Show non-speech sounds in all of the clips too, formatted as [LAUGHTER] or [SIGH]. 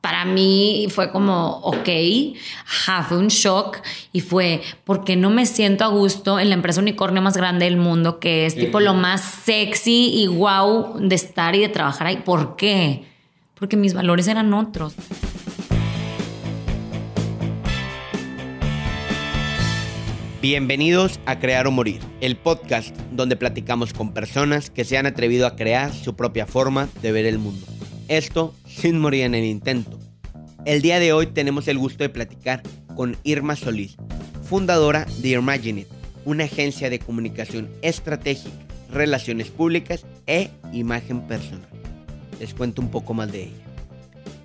para mí fue como, ok, fue un shock y fue, porque no me siento a gusto en la empresa unicornio más grande del mundo, que es tipo lo más sexy y wow de estar y de trabajar ahí? ¿Por qué? Porque mis valores eran otros. Bienvenidos a Crear o Morir, el podcast donde platicamos con personas que se han atrevido a crear su propia forma de ver el mundo. Esto sin morir en el intento. El día de hoy tenemos el gusto de platicar con Irma Solís, fundadora de Imagine una agencia de comunicación estratégica, relaciones públicas e imagen personal. Les cuento un poco más de ella.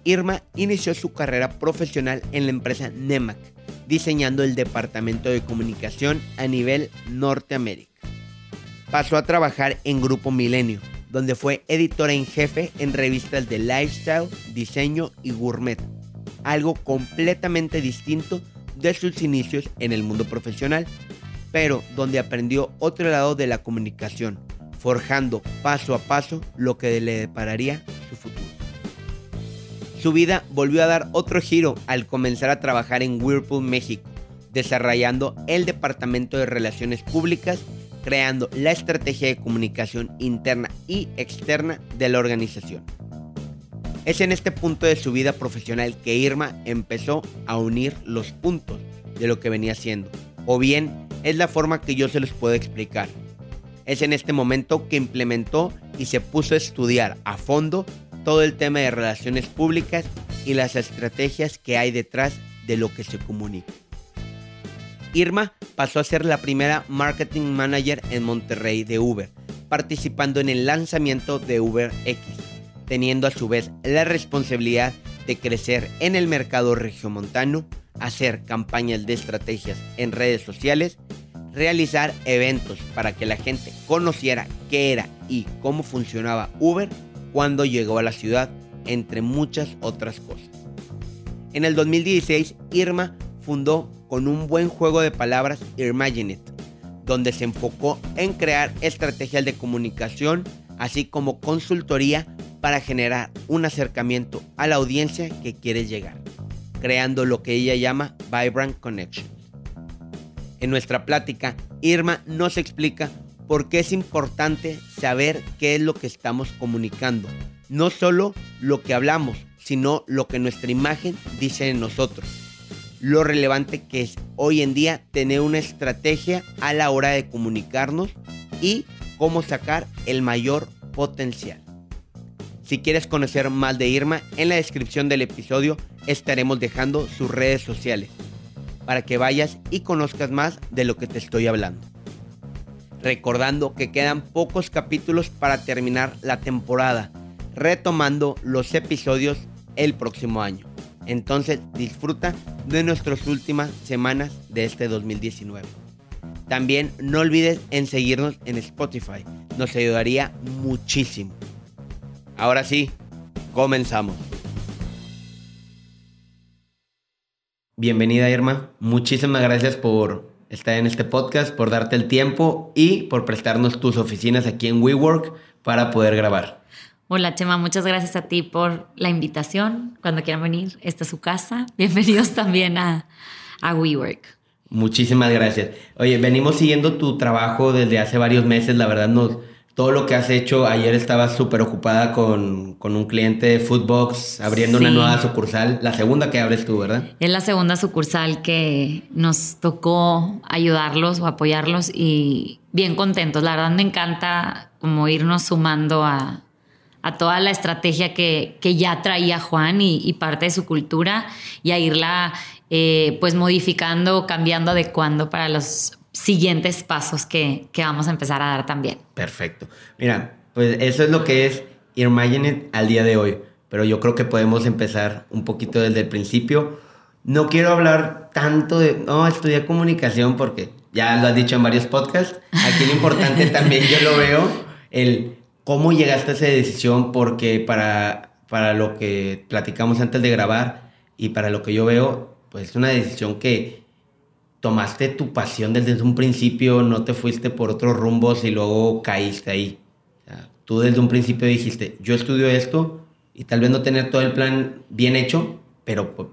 Irma inició su carrera profesional en la empresa Nemac, diseñando el departamento de comunicación a nivel Norteamérica. Pasó a trabajar en Grupo Milenio, donde fue editora en jefe en revistas de lifestyle, diseño y gourmet, algo completamente distinto de sus inicios en el mundo profesional, pero donde aprendió otro lado de la comunicación, forjando paso a paso lo que le depararía su futuro. Su vida volvió a dar otro giro al comenzar a trabajar en Whirlpool México, desarrollando el Departamento de Relaciones Públicas, creando la estrategia de comunicación interna y externa de la organización. Es en este punto de su vida profesional que Irma empezó a unir los puntos de lo que venía haciendo, o bien es la forma que yo se los puedo explicar. Es en este momento que implementó y se puso a estudiar a fondo todo el tema de relaciones públicas y las estrategias que hay detrás de lo que se comunica. Irma pasó a ser la primera marketing manager en Monterrey de Uber, participando en el lanzamiento de Uber X, teniendo a su vez la responsabilidad de crecer en el mercado regiomontano, hacer campañas de estrategias en redes sociales, realizar eventos para que la gente conociera qué era y cómo funcionaba Uber cuando llegó a la ciudad, entre muchas otras cosas. En el 2016, Irma fundó con un buen juego de palabras Imagine donde se enfocó en crear estrategias de comunicación, así como consultoría para generar un acercamiento a la audiencia que quiere llegar, creando lo que ella llama Vibrant Connection. En nuestra plática, Irma nos explica por qué es importante saber qué es lo que estamos comunicando. No solo lo que hablamos, sino lo que nuestra imagen dice de nosotros. Lo relevante que es hoy en día tener una estrategia a la hora de comunicarnos y cómo sacar el mayor potencial. Si quieres conocer más de Irma, en la descripción del episodio estaremos dejando sus redes sociales para que vayas y conozcas más de lo que te estoy hablando recordando que quedan pocos capítulos para terminar la temporada, retomando los episodios el próximo año. Entonces disfruta de nuestras últimas semanas de este 2019. También no olvides en seguirnos en Spotify, nos ayudaría muchísimo. Ahora sí, comenzamos. Bienvenida Irma, muchísimas gracias por estar en este podcast, por darte el tiempo y por prestarnos tus oficinas aquí en WeWork para poder grabar. Hola Chema, muchas gracias a ti por la invitación. Cuando quieran venir, esta es su casa. [LAUGHS] Bienvenidos también a, a WeWork. Muchísimas gracias. Oye, venimos siguiendo tu trabajo desde hace varios meses. La verdad nos, todo lo que has hecho. Ayer estabas súper ocupada con, un cliente de Foodbox abriendo una nueva sucursal, la segunda que abres tú, ¿verdad? Es la segunda sucursal que nos tocó ayudarlos o apoyarlos y bien contentos. La verdad me encanta como irnos sumando a, toda la estrategia que, ya traía Juan y, parte de su cultura y a irla eh, pues modificando, cambiando, adecuando para los siguientes pasos que, vamos a empezar a dar también. Perfecto. Mira, pues eso es lo que es Imagine al día de hoy, pero yo creo que podemos empezar un poquito desde el principio. No quiero hablar tanto de, no, estudiar comunicación porque ya lo has dicho en varios podcasts. Aquí lo importante [LAUGHS] también yo lo veo, el cómo llegaste a esa decisión, porque para, para lo que platicamos antes de grabar y para lo que yo veo, pues es una decisión que tomaste tu pasión desde un principio, no te fuiste por otros rumbos y luego caíste ahí. tú desde un principio dijiste, yo estudio esto y tal vez no tener todo el plan bien hecho, pero pues,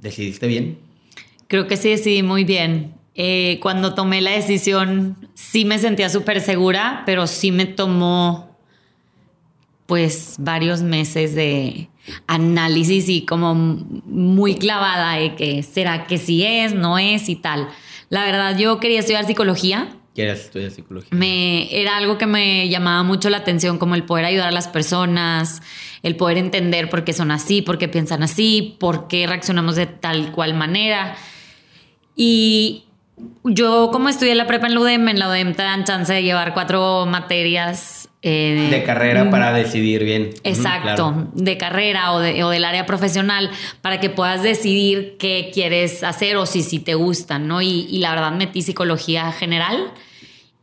decidiste bien. Creo que sí decidí muy bien. Eh, cuando tomé la decisión, sí me sentía súper segura, pero sí me tomó pues varios meses de análisis y como muy clavada de que será que sí es, no es y tal. La verdad, yo quería estudiar psicología. ¿Quieres estudiar psicología? Me, era algo que me llamaba mucho la atención, como el poder ayudar a las personas, el poder entender por qué son así, por qué piensan así, por qué reaccionamos de tal cual manera. Y yo como estudié la prepa en la UDEM, en la UDEM te dan chance de llevar cuatro materias. Eh, de carrera para decidir bien. Exacto, de carrera o, de, o, del área profesional para que puedas decidir qué quieres hacer o si, si te gustan, ¿no? Y, y la verdad metí psicología general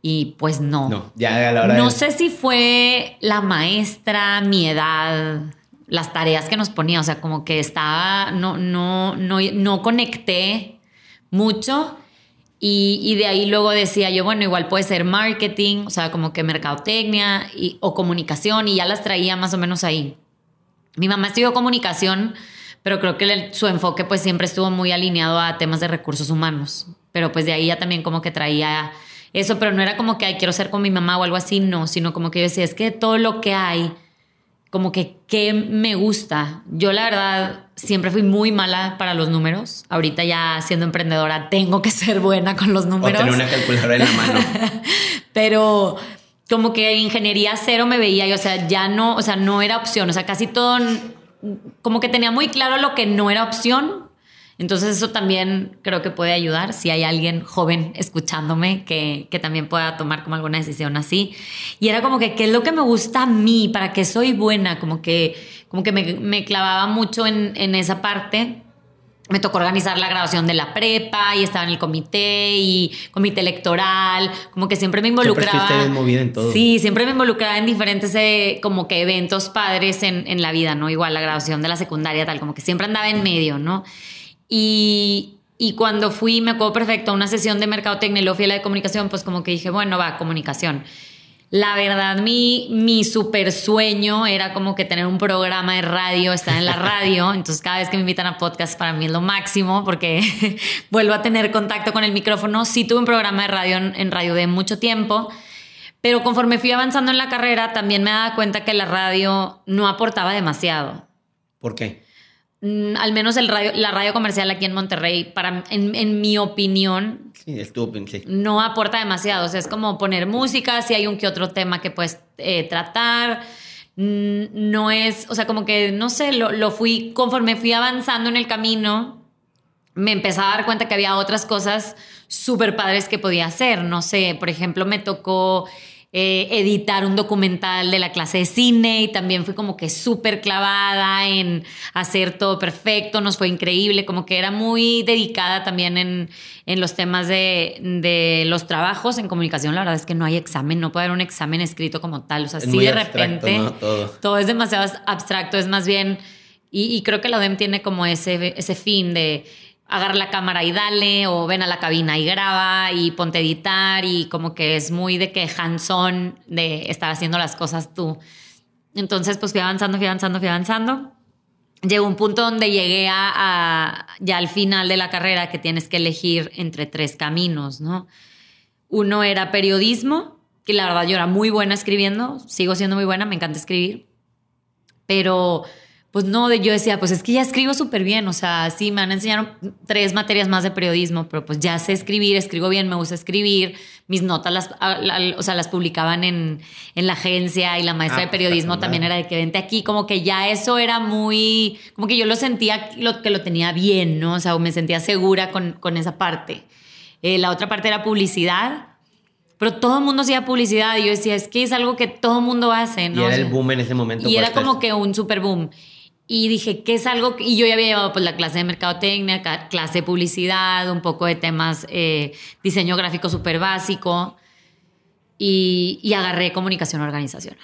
y pues no. No, ya a la hora No sé si fue la maestra, mi edad, las tareas que nos ponía, o sea, como que estaba, no, no, no, no conecté mucho y, de ahí luego decía yo, bueno, igual puede ser marketing, o sea, como que mercadotecnia o comunicación, y ya las traía más o menos ahí. Mi mamá estudió comunicación, pero creo que su enfoque pues siempre estuvo muy alineado a temas de recursos humanos. Pero pues de ahí ya también como que traía eso, pero no era como que, ay, quiero ser con mi mamá o algo así, no, sino como que yo decía, es que todo lo que hay como que qué me gusta. Yo la verdad siempre fui muy mala para los números. Ahorita ya siendo emprendedora tengo que ser buena con los números. O tener una calculadora en la mano. [LAUGHS] Pero como que ingeniería cero me veía y o sea, ya no, o sea, no era opción, o sea, casi todo como que tenía muy claro lo que no era opción entonces eso también creo que puede ayudar si hay alguien joven escuchándome que, también pueda tomar como alguna decisión así. Y era como que, ¿qué es lo que me gusta a mí? ¿Para qué soy buena? Como que, como que me, clavaba mucho en, esa parte me tocó organizar la graduación de la prepa y estaba en el comité y comité electoral, como que siempre me involucraba. Siempre movida en todo. Sí, siempre me involucraba en diferentes eh, como que eventos padres en, en, la vida, ¿no? Igual la graduación de la secundaria, tal, como que siempre andaba en medio, ¿no? Y, y cuando fui, me acuerdo perfecto, a una sesión de mercadotecnia y luego fui a la de comunicación, pues como que dije, bueno, va, comunicación. La verdad, mi, mi super sueño era como que tener un programa de radio, estar en la radio. [LAUGHS] Entonces, cada vez que me invitan a podcast, para mí es lo máximo porque [LAUGHS] vuelvo a tener contacto con el micrófono. Sí tuve un programa de radio en, en radio de mucho tiempo, pero conforme fui avanzando en la carrera, también me daba cuenta que la radio no aportaba demasiado. ¿Por qué? Mm, al menos el radio, la radio comercial aquí en Monterrey, para, en, mi opinión, no aporta demasiado. O sea, es como poner música, si hay un que otro tema que puedes eh, tratar. Mm, no es, o sea, como que, no sé, lo, lo fui, conforme fui avanzando en el camino, me empecé a dar cuenta que había otras cosas súper padres que podía hacer. No sé, por ejemplo, me tocó eh, editar un documental de la clase de cine y también fui como que súper clavada en hacer todo perfecto, nos fue increíble, como que era muy dedicada también en, en los temas de, de, los trabajos en comunicación. La verdad es que no hay examen, no puede haber un examen escrito como tal, o sea, sí de repente todo. es demasiado abstracto, es más bien... Y, y, creo que la ODEM tiene como ese, ese fin de agarra la cámara y dale, o ven a la cabina y graba y ponte a editar y como que es muy de que hands-on de estar haciendo las cosas tú. Entonces pues fui avanzando, fui avanzando, fui avanzando. Llegó un punto donde llegué a, ya al final de la carrera que tienes que elegir entre tres caminos, ¿no? Uno era periodismo, que la verdad yo era muy buena escribiendo, sigo siendo muy buena, me encanta escribir, pero pues no, yo decía, pues es que ya escribo súper bien, o sea, sí, me han enseñado tres materias más de periodismo, pero pues ya sé escribir, escribo bien, me gusta escribir, mis notas las, o sea, las publicaban en, en, la agencia y la maestra de ah, periodismo también era de que vente aquí, como que ya eso era muy, como que yo lo sentía lo, que lo tenía bien, ¿no? O sea, me sentía segura con, con esa parte. Eh, la otra parte era publicidad, pero todo el mundo hacía publicidad y yo decía, es que es algo que todo el mundo hace, ¿no? Y era el boom en ese momento. Y era como que un super boom. Y dije, ¿qué es algo? Y yo ya había llevado pues, la clase de mercadotecnia, clase de publicidad, un poco de temas, eh, diseño gráfico súper básico. Y, y, agarré comunicación organizacional.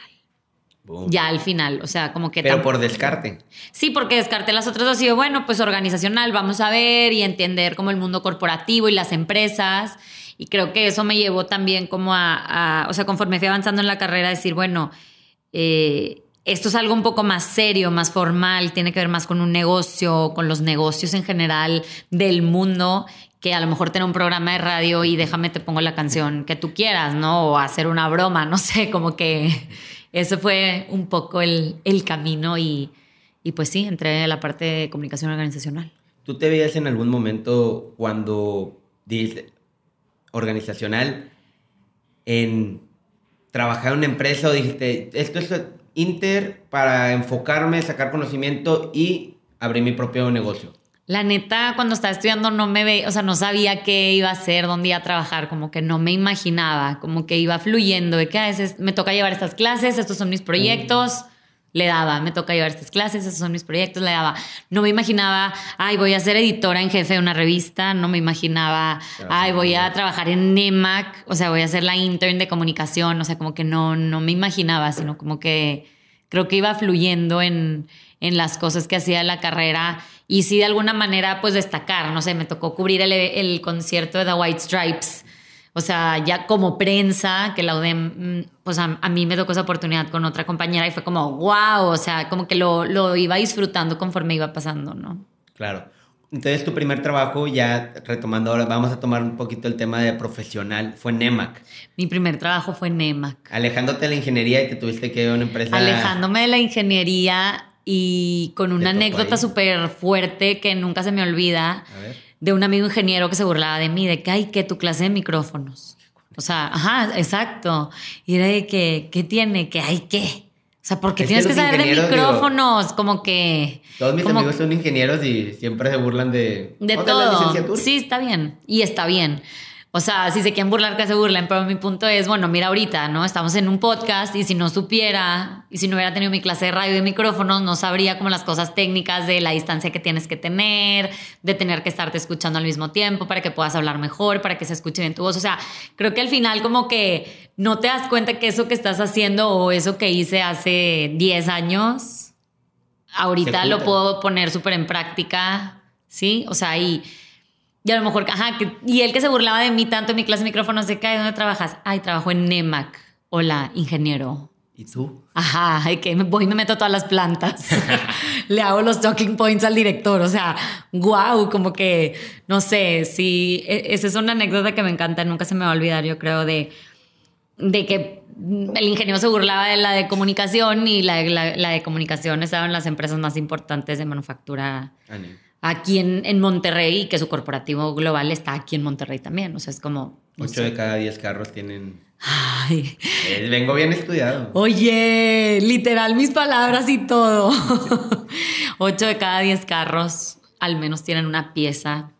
Ya al final, o sea, como que... Pero por descarte. Sí, porque descarté las otras dos y yo, bueno, pues organizacional, vamos a ver y entender como el mundo corporativo y las empresas. Y creo que eso me llevó también como a, a o sea, conforme fui avanzando en la carrera, decir, bueno, eh, esto es algo un poco más serio, más formal, tiene que ver más con un negocio, con los negocios en general del mundo, que a lo mejor tener un programa de radio y déjame te pongo la canción que tú quieras, ¿no? O hacer una broma, [LAUGHS] no sé, como que eso fue un poco el, el camino y, y pues sí, entré a la parte de comunicación organizacional. ¿Tú te veías en algún momento cuando dices organizacional en trabajar en una empresa o dijiste, esto es Inter para enfocarme, sacar conocimiento y abrir mi propio negocio? La neta, cuando estaba estudiando no me veía, o sea, no sabía qué iba a hacer, dónde iba a trabajar, como que no me imaginaba, como que iba fluyendo, de que a veces me toca llevar estas clases, estos son mis proyectos, le daba, me toca llevar estas clases, esos son mis proyectos, le daba. No me imaginaba, ay, voy a ser editora en jefe de una revista, no me imaginaba, ay, voy a trabajar en NEMAC, o sea, voy a ser la intern de comunicación, o sea, como que no, no me imaginaba, sino como que creo que iba fluyendo en, en las cosas que hacía la carrera y sí de alguna manera pues destacar, no sé, me tocó cubrir el, el concierto de The White Stripes o sea, ya como prensa, que la UDEM, pues a, mí me tocó esa oportunidad con otra compañera y fue como, wow, o sea, como que lo, lo iba disfrutando conforme iba pasando, ¿no? Claro. Entonces, tu primer trabajo, ya retomando ahora, vamos a tomar un poquito el tema de profesional, fue NEMAC. Mi primer trabajo fue NEMAC. Alejándote de la ingeniería y te tuviste que ir a una empresa. Alejándome de la ingeniería y con una anécdota súper fuerte que nunca se me olvida. A ver de un amigo ingeniero que se burlaba de mí, de que hay que tu clase de micrófonos. O sea, ajá, exacto. Y era de que, ¿qué tiene? Que hay que. O sea, porque tienes que, saber de micrófonos, como que... Todos mis amigos son ingenieros y siempre se burlan de... De todo. sí, está bien. Y está bien. O sea, si se quieren burlar, que se burlen, pero mi punto es, bueno, mira ahorita, ¿no? Estamos en un podcast y si no supiera y si no hubiera tenido mi clase de radio y micrófonos, no sabría como las cosas técnicas de la distancia que tienes que tener, de tener que estarte escuchando al mismo tiempo para que puedas hablar mejor, para que se escuche bien tu voz. O sea, creo que al final como que no te das cuenta que eso que estás haciendo o eso que hice hace 10 años, ahorita lo puedo poner súper en práctica, ¿sí? O sea, y y a lo mejor, ajá, y él que se burlaba de mí tanto en mi clase de micrófonos, de que, ¿dónde trabajas? Ay, trabajo en NEMAC. Hola, ingeniero. ¿Y tú? Ajá, que me voy y me meto a todas las plantas. [LAUGHS] Le hago los talking points al director. O sea, wow, como que, no sé, sí, e, esa es una anécdota que me encanta, nunca se me va a olvidar, yo creo, de, de que el ingeniero se burlaba de la de comunicación y la, la, de comunicación estaba en las empresas más importantes de manufactura aquí en, en, Monterrey y que su corporativo global está aquí en Monterrey también. O sea, es como... Ocho de cada diez carros tienen... Ay. Eh, vengo bien estudiado. Oye, literal mis palabras y todo. [LAUGHS] Ocho de cada diez carros al menos tienen una pieza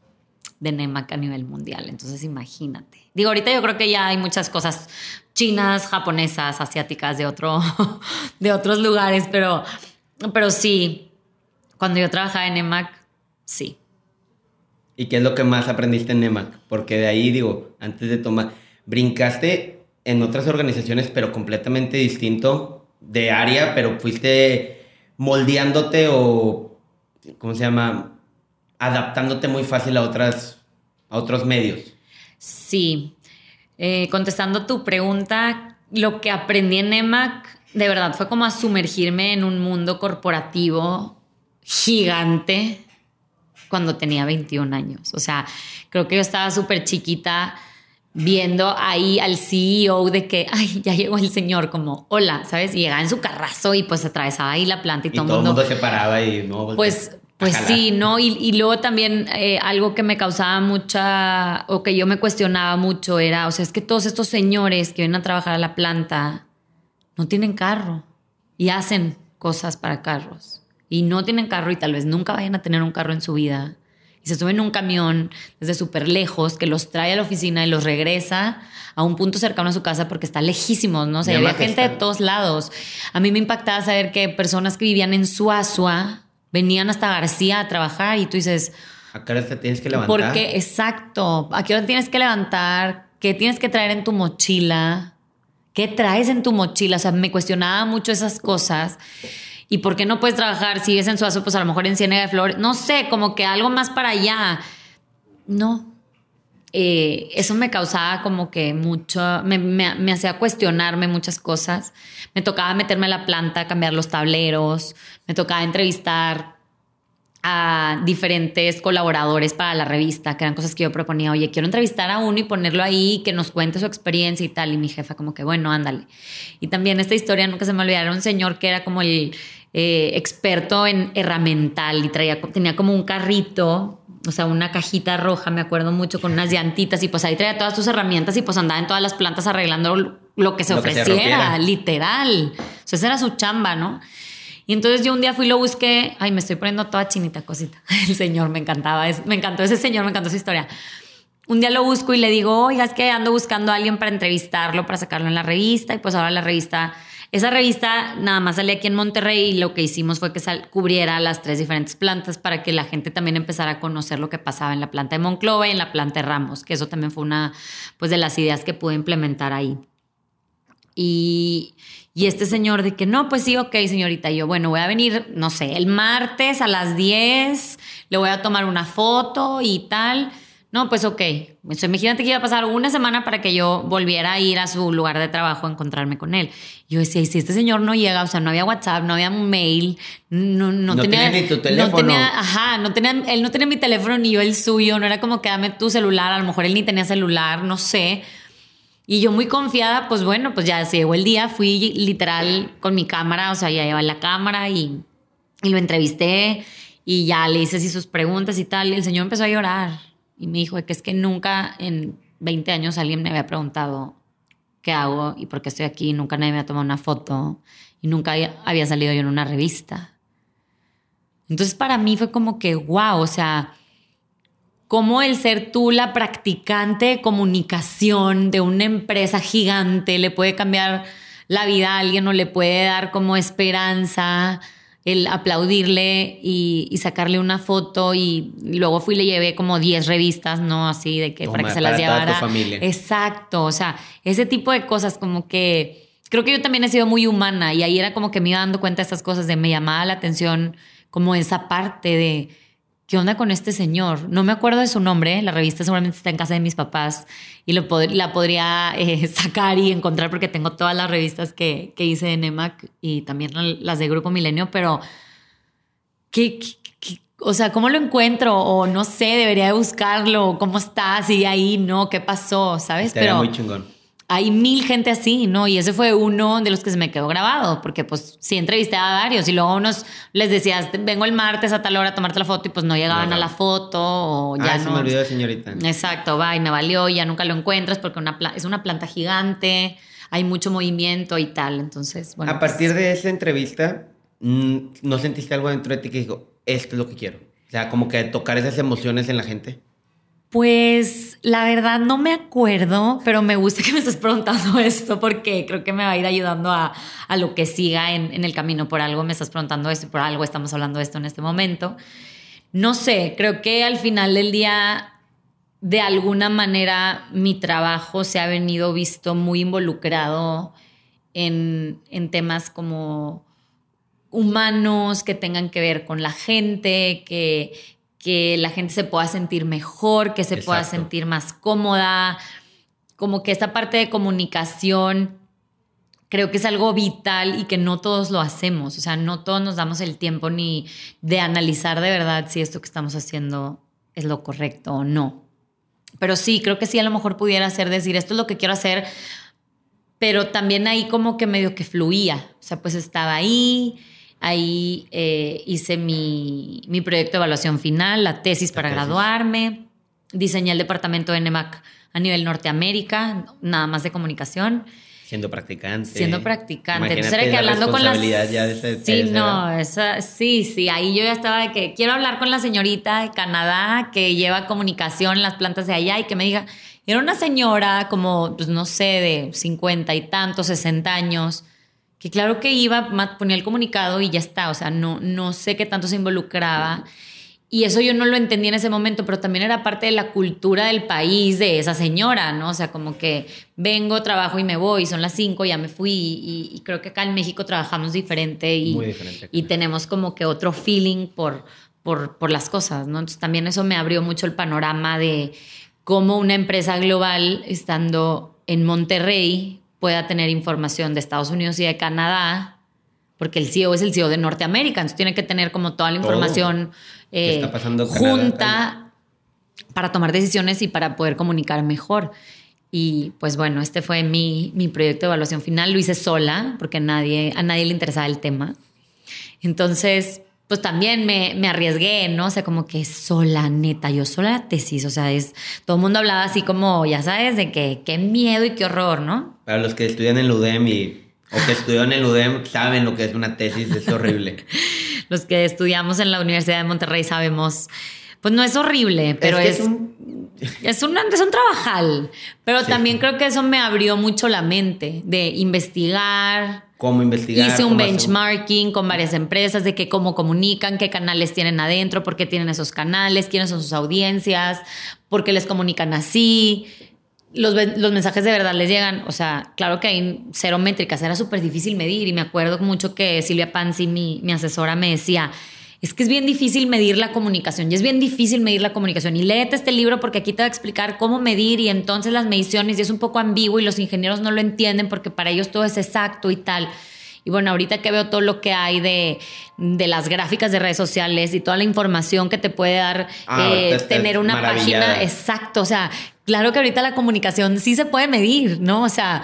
de NEMAC a nivel mundial. Entonces imagínate. Digo, ahorita yo creo que ya hay muchas cosas chinas, japonesas, asiáticas de, otro, [LAUGHS] de otros lugares, pero, pero sí, cuando yo trabajaba en NEMAC, Sí. ¿Y qué es lo que más aprendiste en NEMAC? Porque de ahí, digo, antes de tomar, brincaste en otras organizaciones, pero completamente distinto de área, pero fuiste moldeándote o, ¿cómo se llama? Adaptándote muy fácil a, otras, a otros medios. Sí. Eh, contestando tu pregunta, lo que aprendí en NEMAC, de verdad, fue como a sumergirme en un mundo corporativo gigante cuando tenía 21 años. O sea, creo que yo estaba súper chiquita viendo ahí al CEO de que, [LAUGHS] ay, ya llegó el señor, como, hola, ¿sabes? Y llegaba en su carrazo y pues atravesaba ahí la planta y, todo, el mundo, se paraba y no. Pues, pues sí, ¿no? Y, luego también eh, algo que me causaba mucha, o que yo me cuestionaba mucho era, o sea, es que todos estos señores que vienen a trabajar a la planta no tienen carro y hacen cosas para carros y no tienen carro y tal vez nunca vayan a tener un carro en su vida y se suben en un camión desde súper lejos que los trae a la oficina y los regresa a un punto cercano a su casa porque está lejísimos, ¿no? O sea, había gente de todos lados. A mí me impactaba saber que personas que vivían en Suazua venían hasta García a trabajar y tú dices... ¿A qué hora te tienes que levantar? Porque, exacto. ¿A qué hora tienes que levantar? ¿Qué tienes que traer en tu mochila? ¿Qué traes en tu mochila? O sea, me cuestionaba mucho esas cosas. ¿Y por qué no puedes trabajar si es en Suazo, pues a lo mejor en Ciénaga de Flores? No sé, como que algo más para allá. No. eh, eso me causaba como que mucho, me, me, hacía cuestionarme muchas cosas. Me tocaba meterme a la planta, cambiar los tableros, me tocaba entrevistar a diferentes colaboradores para la revista, que eran cosas que yo proponía, oye, quiero entrevistar a uno y ponerlo ahí, que nos cuente su experiencia y tal. Y mi jefa como que, bueno, ándale. Y también esta historia, nunca se me olvidará, un señor que era como el eh, experto en herramental y traía, tenía como un carrito o sea, una cajita roja, me acuerdo mucho, con unas llantitas y pues ahí traía todas tus herramientas y pues andaba en todas las plantas arreglando lo que se ofreciera, literal. O sea, esa era su chamba, ¿no? Y entonces yo un día fui y lo busqué, ay, me estoy poniendo toda chinita cosita. [LAUGHS] El señor me encantaba, me encantó ese señor, me encantó su historia. Un día lo busco y le digo, oiga, es que ando buscando a alguien para entrevistarlo, para sacarlo en la revista y pues ahora la revista esa revista nada más salía aquí en Monterrey y lo que hicimos fue que cubriera las tres diferentes plantas para que la gente también empezara a conocer lo que pasaba en la planta de Monclova y en la planta de Ramos, que eso también fue una pues, de las ideas que pude implementar ahí. Y, y este señor de que no, pues sí, ok, señorita. yo, bueno, voy a venir, no sé, el martes a las 10, le voy a tomar una foto y tal. No, pues ok. imagínate que iba a pasar una semana para que yo volviera a ir a su lugar de trabajo a encontrarme con él. Yo decía, y si este señor no llega, o sea, no había WhatsApp, no había mail, no, no, tenía, ni tu teléfono. No tenía, ajá, no tenía, él no tenía mi teléfono ni yo el suyo, no era como que dame tu celular, a lo mejor él ni tenía celular, no sé. Y yo muy confiada, pues bueno, pues ya se llegó el día, fui literal con mi cámara, o sea, ya llevaba la cámara y, y lo entrevisté y ya le hice así sus preguntas y tal, y el señor empezó a llorar y me dijo que es que nunca en 20 años alguien me había preguntado qué hago y por qué estoy aquí, nunca nadie me ha tomado una foto y nunca había salido yo en una revista. Entonces para mí fue como que, wow, o sea, cómo el ser tú la practicante de comunicación de una empresa gigante le puede cambiar la vida a alguien o le puede dar como esperanza el aplaudirle y, sacarle una foto y luego fui y le llevé como 10 revistas, ¿no? Así de que para que se las llevara. familia. Exacto, o sea, ese tipo de cosas como que creo que yo también he sido muy humana y ahí era como que me iba dando cuenta de estas cosas de me llamaba la atención como esa parte de ¿qué onda con este señor? No me acuerdo de su nombre, la revista seguramente está en casa de mis papás y lo la podría eh, [LAUGHS] sacar y encontrar porque tengo todas las revistas que, hice en EMAC y también las de Grupo Milenio, pero ¿qué, o sea, ¿cómo lo encuentro? O no sé, debería de buscarlo, ¿cómo está? ¿Sigue ahí? ¿No? ¿Qué pasó? ¿Sabes? pero muy chingón hay mil gente así, ¿no? Y ese fue uno de los que se me quedó grabado, porque pues sí entrevisté a varios y luego unos les decías, vengo el martes a tal hora a tomarte la foto y pues no llegaban a la foto o ya ah, no. se me olvidó, señorita. Exacto, va y me valió, ya nunca lo encuentras porque una es una planta gigante, hay mucho movimiento y tal, entonces, bueno. A partir pues de esa entrevista, mm, ¿no sentiste algo dentro de ti que dijo, esto es lo que quiero? O sea, como que tocar esas emociones en la gente. Pues la verdad no me acuerdo, pero me gusta que me estés preguntando [LAUGHS] esto porque creo que me va a ir ayudando a, lo que siga en, el camino. Por algo me estás preguntando esto y por algo estamos hablando de esto en este momento. No sé, creo que al final del día, de alguna manera, mi trabajo se ha venido visto muy involucrado en, en temas como humanos que tengan que ver con la gente, que, que la gente se pueda sentir mejor, que se pueda sentir más cómoda, como que esta parte de comunicación creo que es algo vital y que no todos lo hacemos, o sea, no todos nos damos el tiempo ni de analizar de verdad si esto que estamos haciendo es lo correcto o no. Pero sí, creo que sí a lo mejor pudiera ser decir, esto es lo que quiero hacer, pero también ahí como que medio que fluía, o sea, pues estaba ahí, Ahí eh, hice mi, proyecto de evaluación final, la tesis para graduarme, diseñé el departamento de NEMAC a nivel Norteamérica, nada más de comunicación. Siendo practicante. Siendo practicante. Entonces era que hablando con las. Ya de sí, no, esa, sí, sí. Ahí yo ya estaba de que quiero hablar con la señorita de Canadá que lleva comunicación en las plantas de allá y que me diga. Era una señora como, pues no sé, de 50 y tantos, 60 años que claro que iba, ponía el comunicado y ya está, o sea, no, no sé qué tanto se involucraba. Y eso yo no lo entendí en ese momento, pero también era parte de la cultura del país, de esa señora, ¿no? O sea, como que vengo, trabajo y me voy, son las cinco, ya me fui. Y, creo que acá en México trabajamos diferente y, y tenemos como que otro feeling por, por, por las cosas, ¿no? Entonces también eso me abrió mucho el panorama de cómo una empresa global, estando en Monterrey, pueda tener información de Estados Unidos y de Canadá, porque el CEO es el CEO de Norteamérica, entonces tiene que tener como toda la información eh, junta para tomar decisiones y para poder comunicar mejor. Y pues bueno, este fue mi, mi proyecto de evaluación final. Lo hice sola porque nadie, a nadie le interesaba el tema. Entonces, pues también me, me, arriesgué, ¿no? O sea, como que sola, neta, yo sola la tesis, o sea, es, todo el mundo hablaba así como, ya sabes, de que qué miedo y qué horror, ¿no? Para los que estudian en el UDEM y, o que estudian en el UDEM saben lo que es una tesis, es horrible. [LAUGHS] los que estudiamos en la Universidad de Monterrey sabemos, pues no es horrible, pero es, es, un... es, un, es un trabajal, pero también creo que eso me abrió mucho la mente de investigar, cómo investigar. Hice un benchmarking con varias empresas de que cómo comunican, qué canales tienen adentro, por qué tienen esos canales, quiénes son sus audiencias, por qué les comunican así. Los, los mensajes de verdad les llegan, o sea, claro que hay cero métricas, era súper difícil medir y me acuerdo mucho que Silvia Panzi, mi, mi asesora, me decía, es que es bien difícil medir la comunicación y es bien difícil medir la comunicación. Y léete este libro porque aquí te va a explicar cómo medir y entonces las mediciones y es un poco ambiguo y los ingenieros no lo entienden porque para ellos todo es exacto y tal. Y bueno, ahorita que veo todo lo que hay de, de las gráficas de redes sociales y toda la información que te puede dar ah, eh, tener una página, exacto, o sea, claro que ahorita la comunicación sí se puede medir, ¿no? O sea,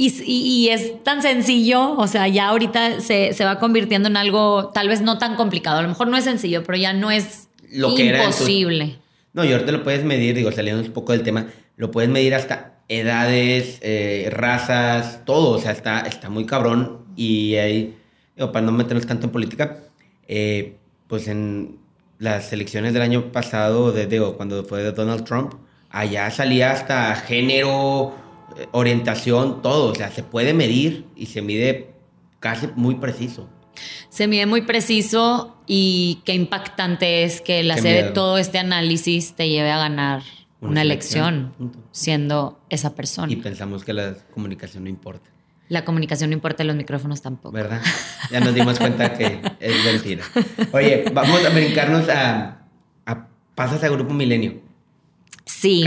y, es tan sencillo, o sea, ya ahorita se, va convirtiendo en algo tal vez no tan complicado. A lo mejor no es sencillo, pero ya no es lo que imposible. No, y ahorita lo puedes medir, digo, saliendo un poco del tema, lo puedes medir hasta edades, eh, razas, todo, o sea, está, está muy cabrón. Y ahí, digo, para no meternos tanto en política, eh, pues en las elecciones del año pasado, de, digo, cuando fue de Donald Trump, allá salía hasta género orientación, todo. O sea, se puede medir y se mide casi muy preciso. Se mide muy preciso y qué impactante es que el hacer todo este análisis te lleve a ganar una, elección siendo esa persona. Y pensamos que la comunicación no importa. La comunicación no importa, los micrófonos tampoco. ¿Verdad? Ya nos dimos cuenta que es mentira. Oye, vamos a brincarnos a, a Pasas a Grupo Milenio. Sí.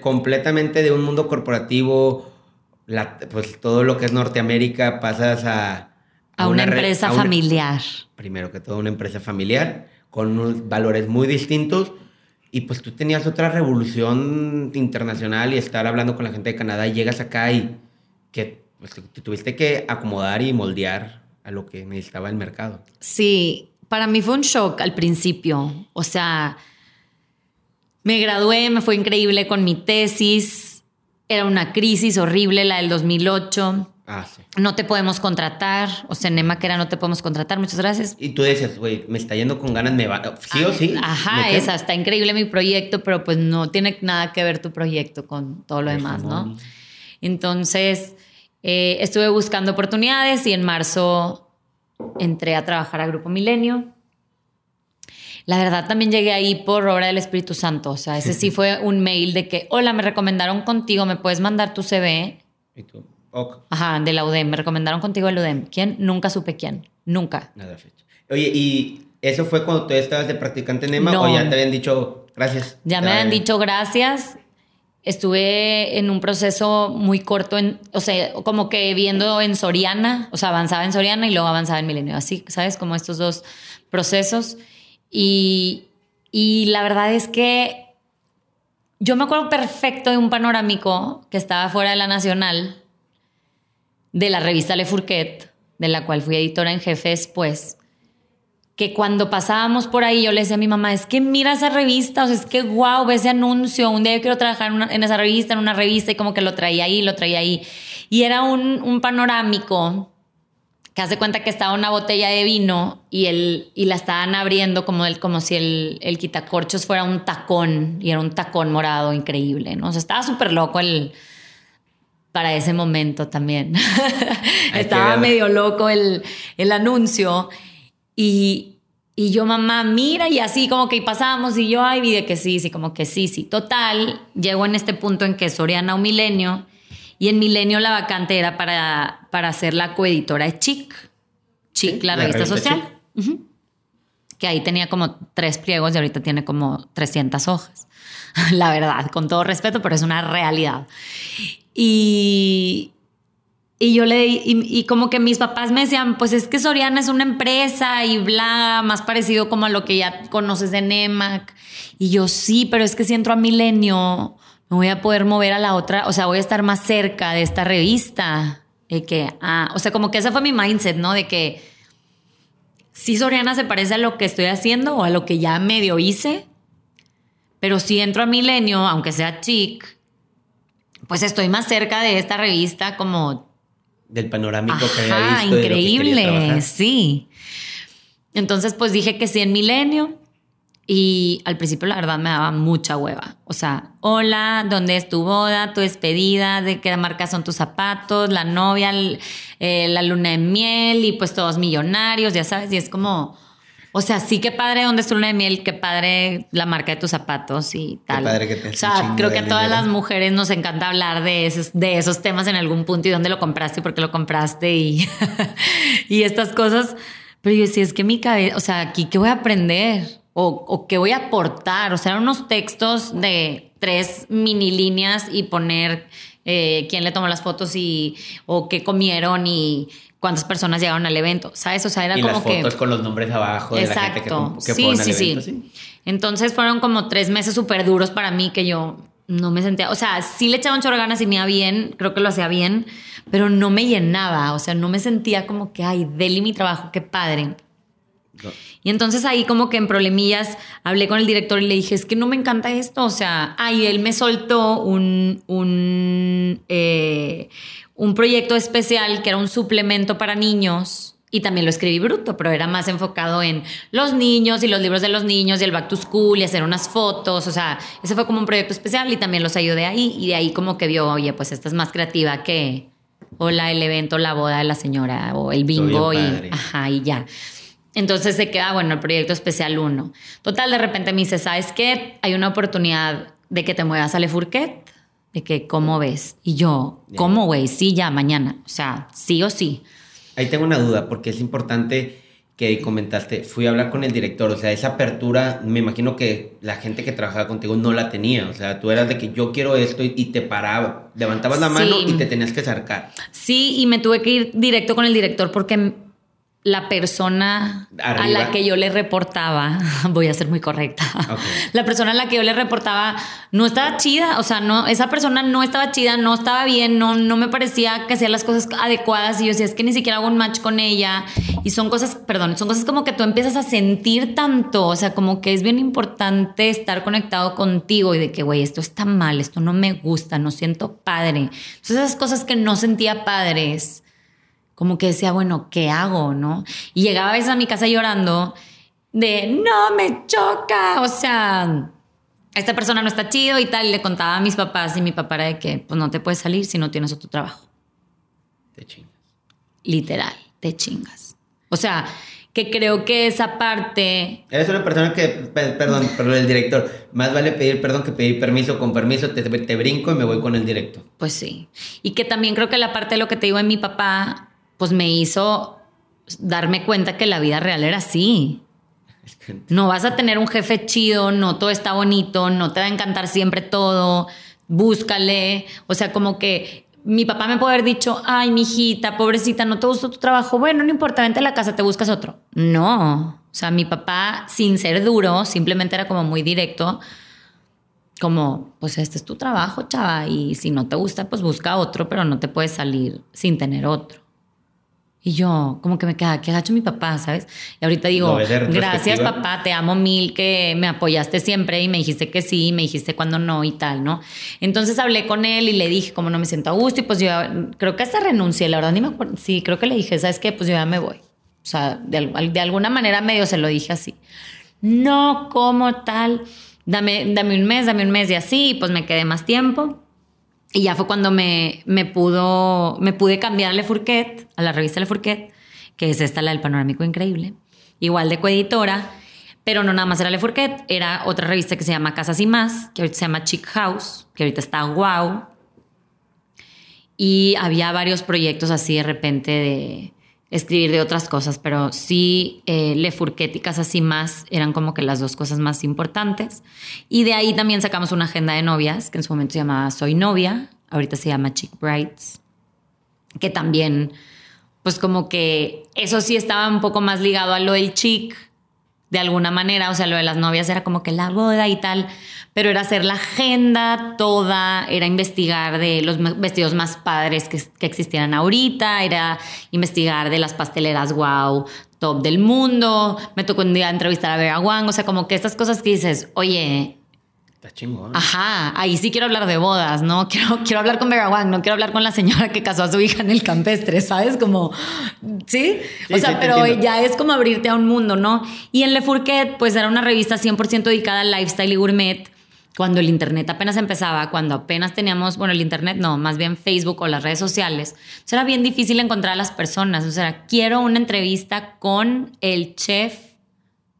completamente de un mundo corporativo, pues todo lo que es Norteamérica, pasas a... A, una, empresa familiar. primero que todo, una empresa familiar con unos valores muy distintos. Y pues tú tenías otra revolución internacional y estar hablando con la gente de Canadá y llegas acá y que pues, te tuviste que acomodar y moldear a lo que necesitaba el mercado. Sí, para mí fue un shock al principio. O sea, me gradué, me fue increíble con mi tesis. Era una crisis horrible la del 2008. Ah, sí. No te podemos contratar. O sea, Nema que era no te podemos contratar. Muchas gracias. Y tú decías, güey, me está yendo con ganas, me va. Sí o sí. Ajá, esa, está increíble mi proyecto, pero pues no tiene nada que ver tu proyecto con todo lo demás, ¿no? Entonces, eh, estuve buscando oportunidades y en marzo entré a trabajar a Grupo Milenio. La verdad también llegué ahí por obra del Espíritu Santo. O sea, ese sí fue un mail de que, hola, me recomendaron contigo, ¿me puedes mandar tu CV? ¿Y tú? Ok. Ajá, de la UDEM. Me recomendaron contigo el UDEM. ¿Quién? Nunca supe quién. Nunca. Nada fecha. Oye, ¿y eso fue cuando tú estabas de practicante en EMA o ya te habían dicho gracias? Ya me habían dicho gracias. Estuve en un proceso muy corto, en, o sea, como que viendo en Soriana, o sea, avanzaba en Soriana y luego avanzaba en Milenio. Así, ¿sabes? Como estos dos procesos. Y, la verdad es que yo me acuerdo perfecto de un panorámico que estaba fuera de la Nacional, de la revista Le Fourquet, de la cual fui editora en jefe después, que cuando pasábamos por ahí yo le decía a mi mamá, es que mira esa revista, o sea, es que guau, ve ese anuncio, un día yo quiero trabajar en, esa revista, en una revista, y como que lo traía ahí, lo traía ahí. Y era un, un panorámico que hace cuenta que estaba una botella de vino y, el, y la estaban abriendo como, el, como si el, el quitacorchos fuera un tacón y era un tacón morado increíble, ¿no? O sea, estaba súper loco el, para ese momento también. [LAUGHS] estaba medio loco el, el anuncio y, y, yo, mamá, mira, y así como que pasábamos y yo, ay, vi de que sí, sí, como que sí, sí. Total, llego en este punto en que Soriana un milenio y en Milenio la vacante era para, para ser la coeditora de Chic. Chic, la, revista, social. Que ahí tenía como tres pliegos y ahorita tiene como 300 hojas. [LAUGHS] la verdad, con todo respeto, pero es una realidad. Y, y yo le, y, y, como que mis papás me decían, pues es que Soriana es una empresa y bla, más parecido como a lo que ya conoces de Nemac. Y yo sí, pero es que si entro a Milenio, me voy a poder mover a la otra, o sea, voy a estar más cerca de esta revista. De que, ah, o sea, como que ese fue mi mindset, ¿no? De que si Soriana se parece a lo que estoy haciendo o a lo que ya medio hice, pero si entro a Milenio, aunque sea chic, pues estoy más cerca de esta revista como... Del panorámico que había visto. increíble, sí. Entonces, pues dije que sí en Milenio. Y al principio la verdad me daba mucha hueva. O sea, hola, ¿dónde es tu boda, tu despedida? ¿De qué marca son tus zapatos? La novia, eh, la luna de miel y pues todos millonarios, ya sabes. Y es como, o sea, sí que padre dónde es tu luna de miel, qué padre la marca de tus zapatos y tal. Qué padre que te o sea, creo que a todas las mujeres nos encanta hablar de esos, de esos temas en algún punto y dónde lo compraste y por qué lo compraste y, [LAUGHS] y estas cosas. Pero yo decía, es que mi cabeza, o sea, aquí, ¿qué voy a aprender? O, o qué voy a aportar. O sea, unos textos de tres mini líneas y poner eh, quién le tomó las fotos y o qué comieron y cuántas personas llegaron al evento, ¿sabes? O sea, era y como las fotos con los nombres abajo de Exacto. la gente que, que sí, fueron sí, al sí. evento, ¿sí? Entonces fueron como tres meses súper duros para mí que yo no me sentía, o sea, sí le echaba un chorro de ganas y me iba bien, creo que lo hacía bien, pero no me llenaba, o sea, no me sentía como que, ay, deli mi trabajo, qué padre. No. Y entonces ahí como que en problemillas hablé con el director y le dije, es que no me encanta esto. O sea, ahí él me soltó un, un, eh, un proyecto especial que era un suplemento para niños. Y también lo escribí bruto, pero era más enfocado en los niños y los libros de los niños y el back to school y hacer unas fotos. O sea, ese fue como un proyecto especial y también los ayudé ahí. Y de ahí como que vio, oye, pues esta es más creativa que, hola, el evento, la boda de la señora o el bingo y, ajá, y ya. Entonces se queda, bueno, el proyecto especial 1. Total, de repente me dice, ¿sabes qué? Hay una oportunidad de que te muevas a Le Fourquet. De que, ¿cómo ves? Y yo, ¿cómo, güey? Sí, ya, mañana. O sea, sí o sí. Ahí tengo una duda, porque es importante que comentaste, fui a hablar con el director, o sea, esa apertura, me imagino que la gente que trabajaba contigo no la tenía, o sea, tú eras de que yo quiero esto y, y te paraba, levantabas la Sí. mano y te tenías que acercar. Sí, y me tuve que ir directo con el director porque la persona Arriba. a la que yo le reportaba, [LAUGHS] voy a ser muy correcta, [LAUGHS] la persona a la que yo le reportaba no estaba chida, o sea, no, esa persona no estaba chida, no estaba bien, no, no me parecía que hacía las cosas adecuadas y yo decía, es que ni siquiera hago un match con ella y son cosas, perdón, son cosas como que tú empiezas a sentir tanto, o sea, como que es bien importante estar conectado contigo y de que, güey, esto está mal, esto no me gusta, no siento padre. Entonces esas cosas que no sentía padres como que decía, bueno, ¿qué hago? ¿No? Y llegaba a veces a mi casa llorando de, no, me choca, o sea, esta persona no está chido y tal. Y le contaba a mis papás y mi papá era de que, pues no te puedes salir si no tienes otro trabajo. Te chingas. Literal, te chingas. O sea, que creo que esa parte Eres una persona que, pe- perdón, [LAUGHS] perdón, el director, más vale pedir perdón que pedir permiso, con permiso te, te brinco y me voy con el directo. Pues sí. Y que también creo que la parte de lo que te digo de mi papá, pues me hizo darme cuenta que la vida real era así. No vas a tener un jefe chido, no todo está bonito, no te va a encantar siempre todo, búscale. O sea, como que mi papá me puede haber dicho, ay, mijita, pobrecita, no te gustó tu trabajo. Bueno, no importa, vente a la casa, te buscas otro. No. O sea, mi papá, sin ser duro, simplemente era como muy directo. Como, pues este es tu trabajo, chava, y si no te gusta, pues busca otro, pero no te puedes salir sin tener otro. Y yo, como que me queda, qué gacho mi papá, ¿sabes? Y ahorita digo, gracias papá, te amo mil, que me apoyaste siempre y me dijiste que sí, me dijiste cuando no y tal, ¿no? Entonces hablé con él y le dije, como no me siento a gusto, y pues yo creo que hasta renuncié, la verdad ni me acuerdo. Sí, creo que le dije, ¿sabes qué? Pues yo ya me voy. O sea, de, al- de alguna manera medio se lo dije así. No, como tal, dame, dame un mes, dame un mes y así, y pues me quedé más tiempo. Y ya fue cuando me, me pudo, me pude cambiar a Le Fourquet, a la revista Le Fourquet, que es esta, la del Panorámico Increíble, igual de coeditora, pero no nada más era Le Fourquet, era otra revista que se llama Casas y Más, que ahorita se llama Chic House, que ahorita está wow. Y había varios proyectos así de repente de escribir de otras cosas, pero sí eh, Le Fourquet y más eran como que las dos cosas más importantes. Y de ahí también sacamos una agenda de novias, que en su momento se llamaba Soy Novia, ahorita se llama Chick Brides, que también, pues como que eso sí estaba un poco más ligado a lo del chic, de alguna manera, o sea, lo de las novias era como que la boda y tal, pero era hacer la agenda toda, era investigar de los vestidos más padres que, que existieran ahorita, era investigar de las pasteleras wow, top del mundo, me tocó un día entrevistar a Vera Wang, o sea, como que estas cosas que dices, oye, Está chingón. Ajá, ahí sí quiero hablar de bodas, ¿no? [LAUGHS] Quiero, quiero hablar con Vera Wang, no quiero hablar con la señora que casó a su hija en el campestre, ¿sabes? Como, ¿sí? o sea, pero ya es como abrirte a un mundo, ¿no? Y en Le Fourquet, pues era una revista 100% dedicada al lifestyle y gourmet, cuando el internet apenas empezaba, cuando apenas teníamos, bueno, el internet no, más bien Facebook o las redes sociales, era bien difícil encontrar a las personas. O sea, quiero una entrevista con el chef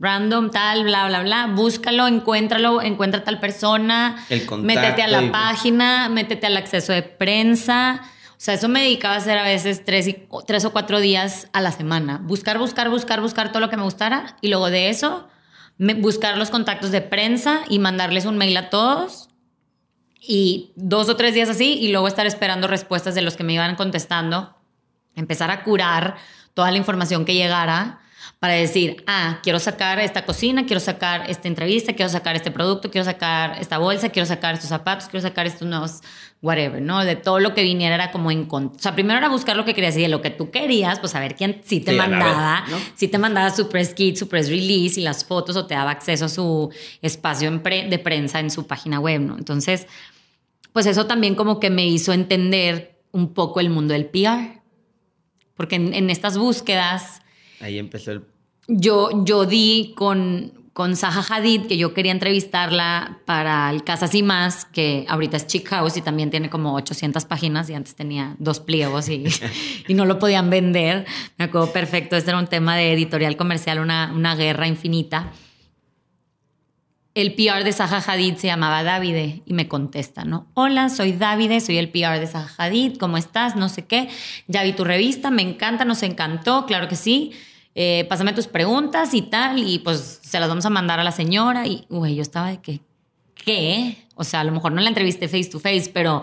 random, tal, bla, bla, bla. Búscalo, encuéntralo, encuentra tal persona. El contacto métete a la y- página, métete al acceso de prensa. O sea, eso me dedicaba a hacer a veces tres, y- tres o cuatro días a la semana. Buscar, buscar, buscar, buscar todo lo que me gustara. Y luego de eso, me- buscar los contactos de prensa y mandarles un mail a todos. Y dos o tres días así. Y luego estar esperando respuestas de los que me iban contestando. Empezar a curar toda la información que llegara para decir, ah, quiero sacar esta cocina, quiero sacar esta entrevista, quiero sacar este producto, quiero sacar esta bolsa, quiero sacar estos zapatos, quiero sacar estos nuevos, whatever, ¿no? De todo lo que viniera era como en... O sea, primero era buscar lo que querías y de lo que tú querías, pues a ver quién sí te Sí, mandaba, vez, ¿no? si te mandaba su press kit, su press release y las fotos o te daba acceso a su espacio en pre- de prensa en su página web, ¿no? Entonces, pues eso también como que me hizo entender un poco el mundo del PR. Porque en, en estas búsquedas Ahí empezó el. Yo, yo di con, con Zaha Hadid, que yo quería entrevistarla para el Casas y Más, que ahorita es Chick House y también tiene como 800 páginas y antes tenía dos pliegos y, [LAUGHS] [LAUGHS] y no lo podían vender. Me acuerdo perfecto, este era un tema de editorial comercial, una, una guerra infinita. El PR de Zaha Hadid se llamaba Davide y me contesta, ¿no? Hola, soy Davide, soy el PR de Zaha Hadid, ¿cómo estás? No sé qué. Ya vi tu revista, me encanta, nos encantó, claro que sí. Eh, pásame tus preguntas y tal, y pues se las vamos a mandar a la señora. Y, güey, yo estaba de que, ¿qué? O sea, a lo mejor no la entrevisté face to face, pero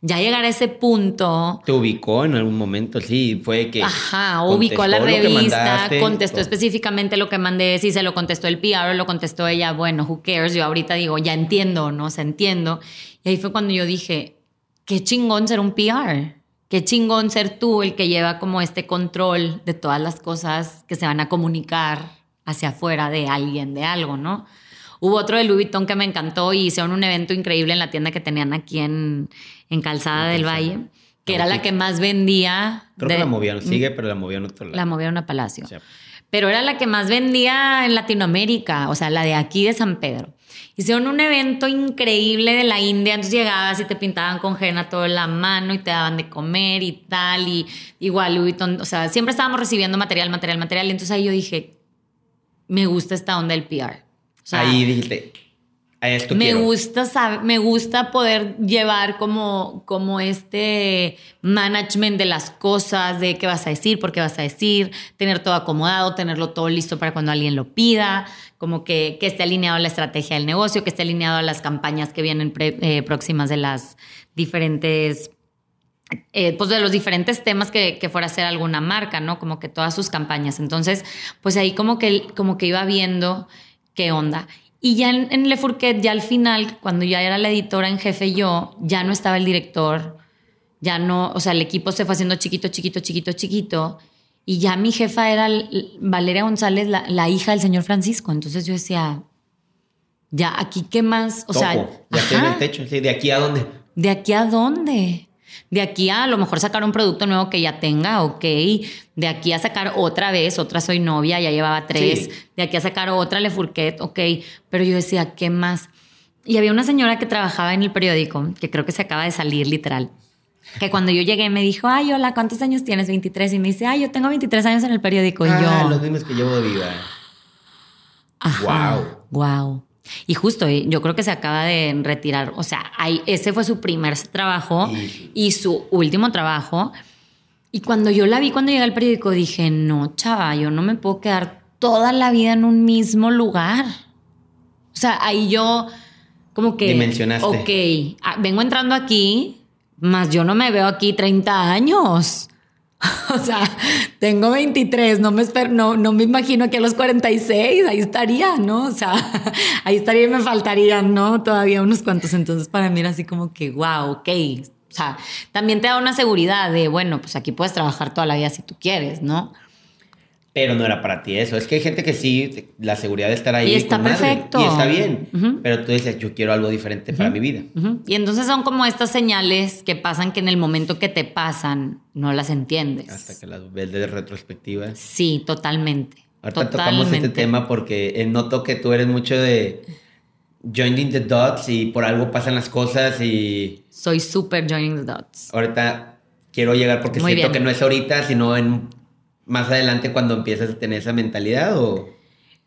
ya llegar a ese punto, Te ubicó en algún momento, sí, fue que. Ajá, ubicó a la revista, mandaste, contestó todo. específicamente lo que mandé, si se lo contestó el PR o lo contestó ella, bueno, who cares, yo ahorita digo, ya entiendo, ¿no? O sea, entiendo. Y ahí fue cuando yo dije, qué chingón ser un PR, qué chingón ser tú el que lleva como este control de todas las cosas que se van a comunicar hacia afuera de alguien, de algo, ¿no? Hubo otro de Louis Vuitton que me encantó y hicieron un evento increíble en la tienda que tenían aquí en, en Calzada del Valle, que era la que más vendía. Creo de- que la movieron, sigue, pero la movieron a otro lado. la movieron a Palacio. Pero era la que más vendía en Latinoamérica, o sea, la de aquí de San Pedro. Hicieron un evento increíble de la India, entonces llegabas y te pintaban con henna toda la mano y te daban de comer y tal, y igual o sea, siempre estábamos recibiendo material, material, material, y entonces ahí yo dije, me gusta esta onda del PR. Ahí dijiste, a esto me quiero. gusta saber- me gusta poder llevar como, como este management de las cosas, de qué vas a decir, por qué vas a decir, tener todo acomodado, tenerlo todo listo para cuando alguien lo pida, como que, que esté alineado a la estrategia del negocio, que esté alineado a las campañas que vienen pre- eh, próximas de las diferentes eh, pues de los diferentes temas que, que fuera a ser alguna marca, ¿no? Como que todas sus campañas. Entonces, pues ahí como que, como que iba viendo qué onda. Y ya en, en Le Fourquet, ya al final, cuando ya era la editora en jefe yo, ya no estaba el director, ya no, o sea, el equipo se fue haciendo chiquito, chiquito, chiquito, chiquito. Y ya mi jefa era Valeria González, la, la hija del señor Francisco. Entonces yo decía, ya aquí qué más, o sea, ya estoy en ajá. el techo, de aquí a dónde. ¿De aquí a dónde? De aquí a a lo mejor sacar un producto nuevo que ya tenga, ok. De aquí a sacar otra vez, otra soy novia, ya llevaba tres. Sí. De aquí a sacar otra Le Fourquet, ok. Pero yo decía, ¿qué más? Y había una señora que trabajaba en el periódico, que creo que se acaba de salir literal, que cuando yo llegué me dijo, ay, hola, ¿cuántos años tienes? 23. Y me dice, ay, yo tengo 23 años en el periódico. Y ah, yo, los mismos que llevo de vida. Ajá, Wow. Wow. Y justo, yo creo que se acaba de retirar. O sea, ahí- ese fue su primer trabajo Y- y su último trabajo. Y cuando yo la vi cuando llegué al periódico, dije, no, chava, yo no me puedo quedar toda la vida en un mismo lugar. O sea, ahí yo como que... Dimensionaste. Ok, ah, vengo entrando aquí, más yo no me veo aquí 30 años. [LAUGHS] O sea, tengo 23, no me, espero, no, no me imagino que a los 46, ahí estaría, ¿no? O sea, [LAUGHS] ahí estaría y me faltarían, ¿no? Todavía unos cuantos. Entonces, para mí era así como que, wow, ok. O sea, también te da una seguridad de, bueno, pues aquí puedes trabajar toda la vida si tú quieres, ¿no? Pero no era para ti eso. Es que hay gente que sí, la seguridad de estar ahí. Y está madre, perfecto. y está bien. Pero tú dices, yo quiero algo diferente para mi vida. Y entonces son como estas señales que pasan que en el momento que te pasan no las entiendes. Hasta que las ves de retrospectiva. Sí, totalmente. Ahorita tocamos este tema porque eh, noto que tú eres mucho de joining the dots y por algo pasan las cosas y Soy súper joining the dots. ahorita quiero llegar porque Muy siento bien. que no es ahorita, sino en más adelante cuando empiezas a tener esa mentalidad o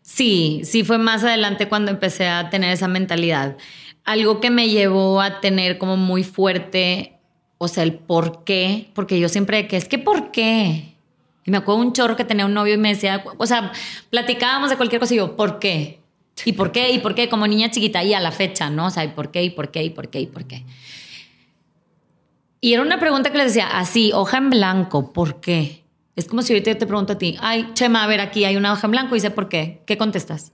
Sí, sí fue más adelante cuando empecé a tener esa mentalidad. Algo que me llevó a tener como muy fuerte, o sea, el por qué, porque yo siempre que es que por qué. Y me acuerdo un chorro que tenía un novio y me decía, o sea, platicábamos de cualquier cosa y yo, ¿por qué? ¿Y por qué? ¿Y por qué? Como niña chiquita y a la fecha, ¿no? O sea, ¿y por qué? ¿Y por qué? ¿Y por qué? ¿Y por qué? Y era una pregunta que les decía, así, hoja en blanco, ¿por qué? Es como si ahorita yo te pregunto a ti, ay, Chema, a ver, aquí hay una hoja en blanco y dice, ¿por qué? ¿Qué contestas?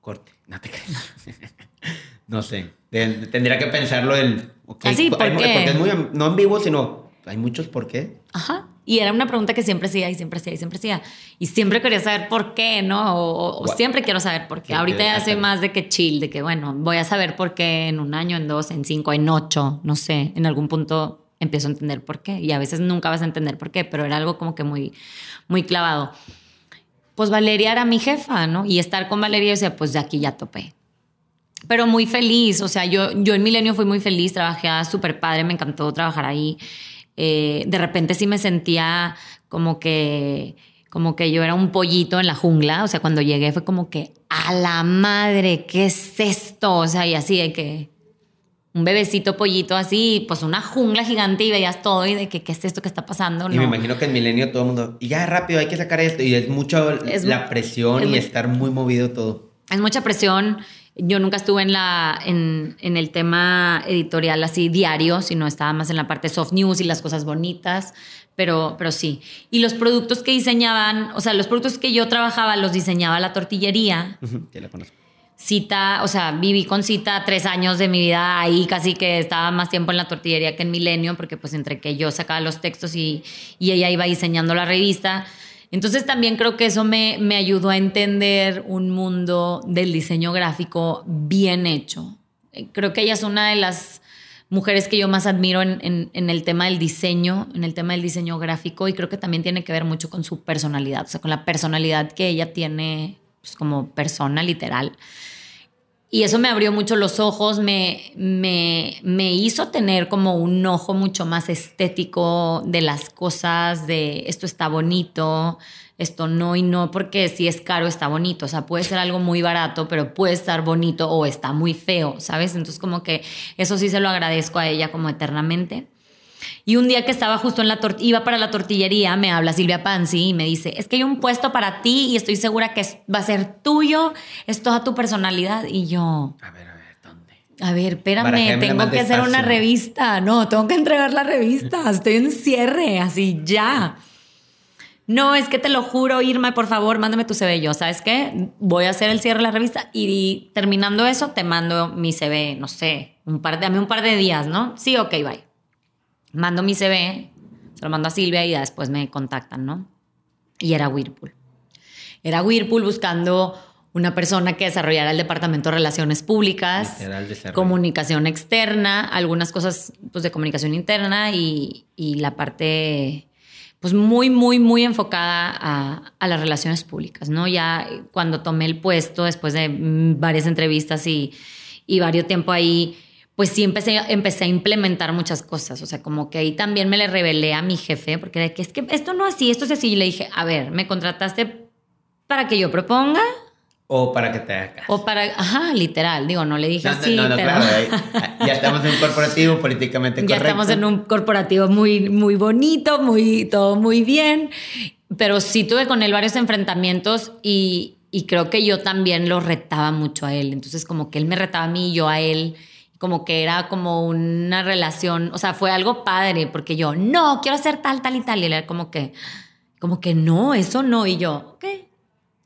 corte. No te creas. [LAUGHS] no sé. Tendría que pensarlo en. ok, Ah, sí, ¿por hay- qué? Porque es muy, no en vivo, sino hay muchos por qué. Ajá. Y era una pregunta que siempre hacía y siempre hacía y siempre hacía. Y siempre quería saber por qué, ¿no? O, o- o Gua- siempre quiero saber por qué. Sí, Ahorita ya soy más de que chill, de que, bueno, voy a saber por qué en un año, en dos, en cinco, en ocho, no sé. En algún punto empiezo a entender por qué. Y a veces nunca vas a entender por qué, pero era algo como que muy, muy clavado. Pues Valeria era mi jefa, ¿no? Y estar con Valeria, decía, pues de aquí ya topé. Pero muy feliz, o sea, yo, yo en Milenio fui muy feliz, trabajé súper padre, me encantó trabajar ahí. Eh, de repente sí me sentía como que, como que yo era un pollito en la jungla, o sea, cuando llegué fue como que, a la madre, ¿qué es esto? O sea, y así de que un bebecito pollito así, pues una jungla gigante y veías todo y de que, ¿qué es esto que está pasando? Y me No. imagino que en Milenio todo el mundo. Y ya rápido, hay que sacar esto. Y es mucho Es la presión es y estar muy movido todo. Es mucha presión. Yo nunca estuve en, la, en, en el tema editorial así diario, sino estaba más en la parte soft news y las cosas bonitas, pero, pero sí. Y los productos que diseñaban, o sea, los productos que yo trabajaba los diseñaba la tortillería. Ujú, Ya la conozco. Cita, o sea, viví con Cita tres años de mi vida ahí, casi que estaba más tiempo en la tortillería que en Milenio, porque pues entre que yo sacaba los textos y, y ella iba diseñando la revista. Entonces también creo que eso me, me ayudó a entender un mundo del diseño gráfico bien hecho. Eh, Creo que ella es una de las mujeres que yo más admiro en, en- en el tema del diseño, en el tema del diseño gráfico, y creo que también tiene que ver mucho con su personalidad, o sea, con la personalidad que ella tiene pues, como persona literal. Y eso me abrió mucho los ojos, me, me, me hizo tener como un ojo mucho más estético de las cosas, de esto está bonito, esto no y no, porque si es caro está bonito, o sea, puede ser algo muy barato, pero puede estar bonito o está muy feo, ¿sabes? Entonces como que eso sí se lo agradezco a ella como eternamente. Y un día que estaba justo en la iba para la tortillería, me habla Silvia Panzi y me dice, es que hay un puesto para ti y estoy segura que va a ser tuyo, es toda tu personalidad. Y yo, A ver, a ver, ¿dónde? a ver, espérame, tengo que hacer una revista. No, tengo que entregar la revista, [LAUGHS] estoy en cierre, así ya. No, es que te lo juro, Irma, por favor, mándame tu CV. Yo, ¿sabes qué? Voy a hacer el cierre de la revista y terminando eso, te mando mi CV, no sé, un par de, dame un par de días, ¿no? Sí, ok, bye. Mando mi CV, se lo mando a Silvia y ya después me contactan, ¿no? Y era Whirlpool. Era Whirlpool buscando una persona que desarrollara el departamento de relaciones públicas, comunicación externa, algunas cosas pues, de comunicación interna y, y la parte pues muy, muy, muy enfocada a, a las relaciones públicas, ¿no? Ya cuando tomé el puesto, después de varias entrevistas y, y varios tiempo ahí, pues sí empecé, empecé a implementar muchas cosas. O sea, como que ahí también me le revelé a mi jefe, porque de que es que esto no es así, esto es así. Y le dije, a ver, me contrataste para que yo proponga O para que te hagas. O para, ajá, literal, digo, no le dije No, así, no, no, pero claro, [LAUGHS] ya estamos en un corporativo políticamente ya correcto. estamos en un corporativo muy, muy bonito, muy, todo muy bien, pero sí tuve con él varios enfrentamientos y, y creo que yo también lo retaba mucho a él, entonces como que él me retaba a mí y yo a él, como que era como una relación, o sea, fue algo padre, porque yo, no, quiero hacer tal, tal y tal, y él era como que, como que no, eso no, y yo, ok.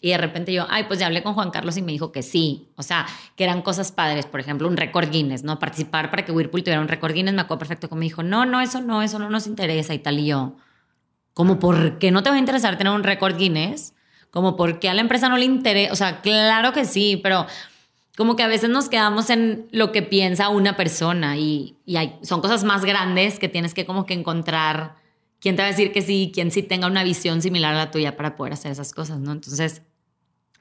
Y de repente yo, ay, pues ya hablé con Juan Carlos y me dijo que sí. O sea, que eran cosas padres. Por ejemplo, un récord Guinness, ¿no? Participar para que Whirlpool tuviera un récord Guinness. Me acuerdo perfecto que me dijo, no, no, eso no, eso no nos interesa y tal. Y yo, como, ¿por qué no te va a interesar tener un récord Guinness? Como, ¿por qué a la empresa no le interesa? O sea, claro que sí, pero como que a veces nos quedamos en lo que piensa una persona y, y hay, son cosas más grandes que tienes que como que encontrar quién te va a decir que sí, quién sí tenga una visión similar a la tuya para poder hacer esas cosas, ¿no? Entonces,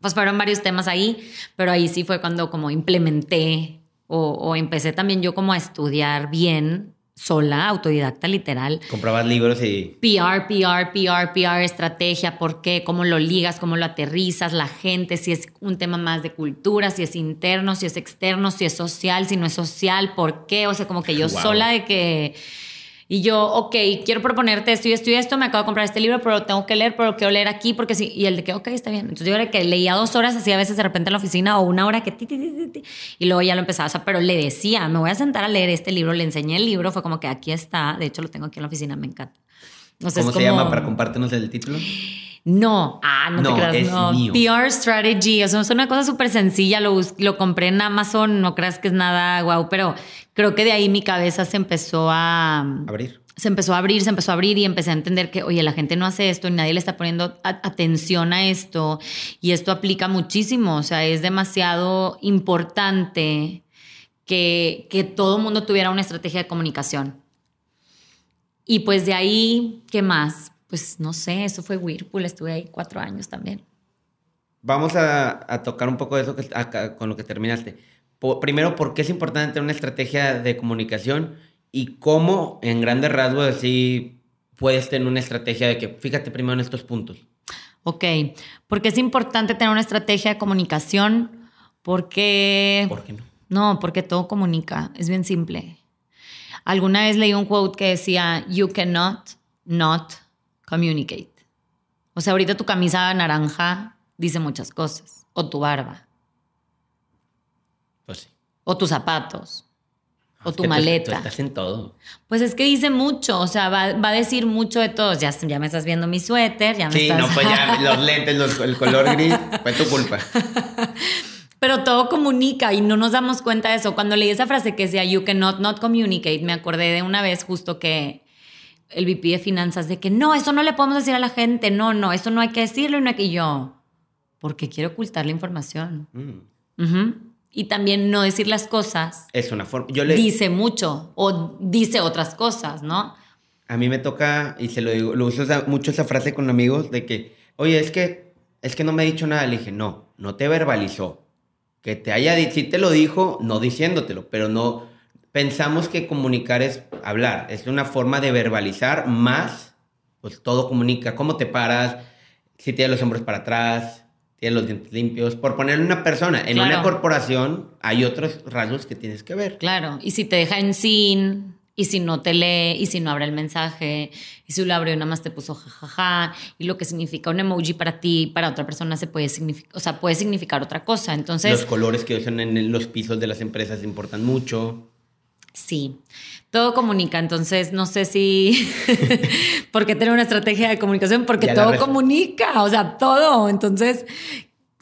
pues fueron varios temas ahí, pero ahí sí fue cuando como implementé o, o empecé también yo como a estudiar bien sola, autodidacta literal. Comprabas libros y... PR, PR, PR, PR, estrategia, por qué, cómo lo ligas, cómo lo aterrizas, la gente, si es un tema más de cultura, si es interno, si es externo, si es social, si no es social, por qué, o sea, como que yo Wow. sola de que... Y yo, ok, quiero proponerte esto y esto y esto, me acabo de comprar este libro, pero lo tengo que leer, pero lo quiero leer aquí porque sí. Y el de que, ok, está bien. Entonces yo era que leía dos horas así a veces de repente en la oficina o una hora que ti, ti, ti, ti, ti, y luego ya lo empezaba. O sea, pero le decía, me voy a sentar a leer este libro, le enseñé el libro, fue como que aquí está. De hecho, lo tengo aquí en la oficina, me encanta. O sea, ¿Cómo es se como- llama para compartirnos el título? No, ah, no, No, te creas, es no. mío. PR strategy, o sea, es una cosa súper sencilla, lo, lo compré en Amazon, no creas que es nada guau, pero creo que de ahí mi cabeza se empezó a... Abrir. Se empezó a abrir, se empezó a abrir y empecé a entender que, oye, la gente no hace esto y nadie le está poniendo atención a esto y esto aplica muchísimo, o sea, es demasiado importante que, que todo el mundo tuviera una estrategia de comunicación. Y pues de ahí, ¿qué más? Pues no sé, eso fue Whirlpool, estuve ahí cuatro años también. Vamos a, a tocar un poco de eso que, acá- con lo que terminaste. Primero, ¿por qué es importante tener una estrategia de comunicación? Y cómo, en grandes rasgos, así puedes tener una estrategia de que, fíjate primero en estos puntos. Ok, porque es importante tener una estrategia de comunicación, porque... ¿Por qué no? No, porque todo comunica, es bien simple. Alguna vez leí un quote que decía, you cannot not communicate. O sea, ahorita tu camisa naranja dice muchas cosas, o tu barba, Pues sí. o tus zapatos, o Es tu que tú- maleta. Tú estás en todo. Pues es que dice mucho, o sea, va, va a decir mucho de todos. Ya, ya me estás viendo mi suéter, ya me Sí, estás... no, pues ya [LAUGHS] los lentes, los- el color gris, fue tu culpa. Pero todo comunica y no nos damos cuenta de eso. Cuando leí esa frase que decía, you cannot not communicate, me acordé de una vez justo que el VP de finanzas de que no, eso no le podemos decir a la gente, no, no, eso no hay que decirlo y no hay que y yo, porque quiero ocultar la información. Mm. Y también no decir las cosas Es una forma. Yo le, dice mucho o dice otras cosas, ¿no? A mí me toca, y se lo digo, lo uso mucho esa frase con amigos de que, oye, es que, es que no me ha dicho nada. Le dije, no, no te verbalizó. Que te haya dicho, sí te lo dijo, no diciéndotelo, pero no, pensamos que comunicar es hablar, es una forma de verbalizar más, pues todo comunica, cómo te paras, si tienes los hombros para atrás, tienes los dientes limpios, por ponerle una persona. En Claro. una corporación hay otros rasgos que tienes que ver. Claro, y si te deja en sin, y si no te lee, y si no abre el mensaje, y si lo abrió y nada más te puso jajaja, y lo que significa un emoji para ti, para otra persona se puede significar, o sea, puede significar otra cosa. Entonces, los colores que usan en los pisos de las empresas importan mucho. sí, todo comunica. Entonces, no sé si, [LAUGHS] ¿por qué tener una estrategia de comunicación? Porque Ya todo comunica, o sea, todo. Entonces,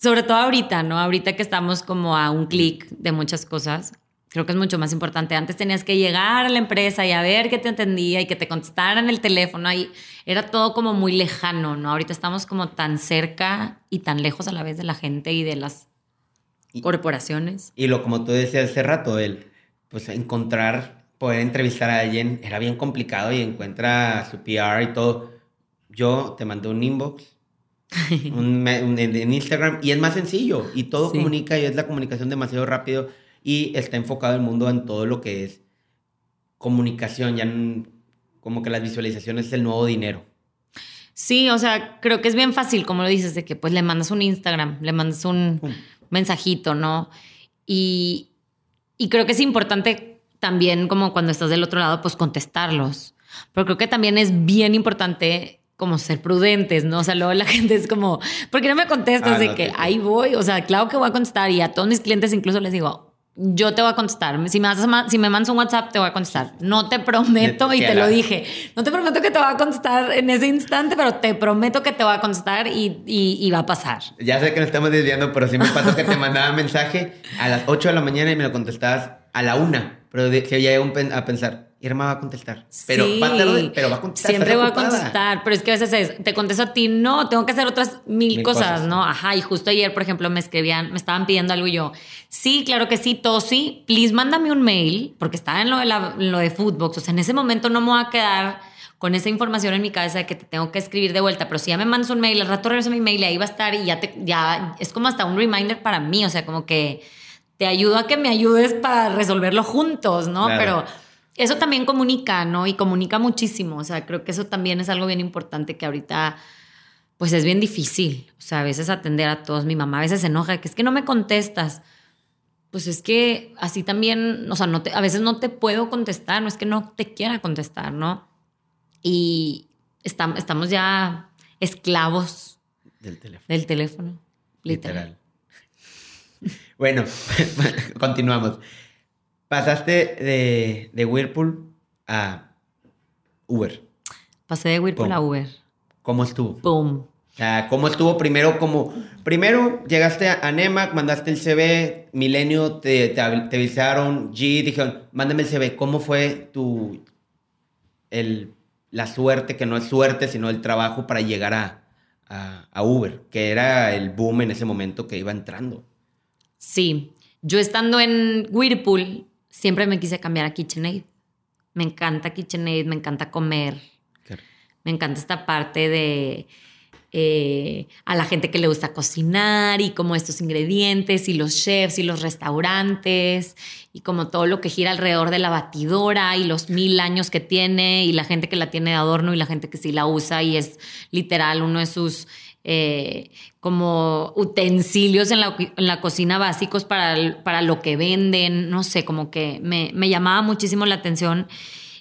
sobre todo ahorita, ¿no? Ahorita que estamos como a un clic de muchas cosas, creo que es mucho más importante. Antes tenías que llegar a la empresa y a ver que te entendía y que te contestaran el teléfono. Y era todo como muy lejano, ¿no? Ahorita estamos como tan cerca y tan lejos a la vez de la gente y de las Y- corporaciones. Y lo como tú decías hace rato, el pues encontrar, poder entrevistar a alguien era bien complicado y encuentra su PR y todo. Yo te mandé un inbox [LAUGHS] un un- en, Instagram y es más sencillo y todo Sí. comunica y es la comunicación demasiado rápido y está enfocado el mundo en todo lo que es comunicación, ya como que las visualizaciones es el nuevo dinero. Sí, o sea, creo que es bien fácil, como lo dices, de que pues le mandas un Instagram, le mandas un mensajito, ¿no? Y, y creo que es importante también, como cuando estás del otro lado, pues contestarlos. Pero creo que también es bien importante como ser prudentes, ¿no? O sea, luego la [LAUGHS] gente es como, ¿por qué no me contestas? Ah, de que ahí voy, o sea, claro que voy a contestar y a todos mis clientes incluso les digo, yo te voy a contestar. Si me, si me mandas un WhatsApp, te voy a contestar. No te prometo, y te lo dije, no te prometo que te voy a contestar en ese instante, pero te prometo que te voy a contestar y, y, va a pasar. Ya sé que nos estamos desviando, pero sí me pasó que te mandaba mensaje a las 8 de la mañana y me lo contestabas a la 1. Pero se ya a pensar, Irma va a contestar. Pero, va, a, pero va a contestar. Siempre voy a contestar, pero es que a veces es, te contesto a ti, no, tengo que hacer otras mil, cosas, ¿no? Ajá, y justo ayer, por ejemplo, me escribían, me estaban pidiendo algo y yo, sí, claro que sí, todo sí, please mándame un mail, porque estaba en lo de, la, lo de Foodbox, o sea, en ese momento no me voy a quedar con esa información en mi cabeza de que te tengo que escribir de vuelta, pero si ya me mandas un mail, al rato regreso mi mail y ahí va a estar y ya, te, ya es como hasta un reminder para mí, o sea, como que te ayudo a que me ayudes para resolverlo juntos, ¿no? Pero eso también comunica, ¿no? Y comunica muchísimo. O sea, creo que eso también es algo bien importante que ahorita, pues es bien difícil. O sea, a veces atender a todos. Mi mamá a veces se enoja, que es que no me contestas. Pues es que así también, o sea, no te, a veces no te puedo contestar, no es que no te quiera contestar, ¿no? Y estamos ya esclavos del teléfono. Del teléfono, literal. [LAUGHS] bueno, [LAUGHS] continuamos. Pasaste de, de Whirlpool a Uber. Pasé de Whirlpool a Uber. ¿Cómo estuvo? Boom. O sea, ¿cómo estuvo primero? Como, primero llegaste a NEMAC, mandaste el CV, Milenio te, te, avisaron, G, dijeron, mándame el CV. ¿Cómo fue tu, el, la suerte, que no es suerte, sino el trabajo para llegar a, a, a Uber, que era el boom en ese momento que iba entrando? Sí, yo estando en Whirlpool, siempre me quise cambiar a KitchenAid. Me encanta KitchenAid, me encanta comer. Me encanta esta parte de eh, a la gente que le gusta cocinar y como estos ingredientes y los chefs y los restaurantes y como todo lo que gira alrededor de la batidora y los mil años que tiene y la gente que la tiene de adorno y la gente que sí la usa y es literal uno de sus eh, como utensilios en la, cocina básicos para, para, lo que venden, no sé, como que me, llamaba muchísimo la atención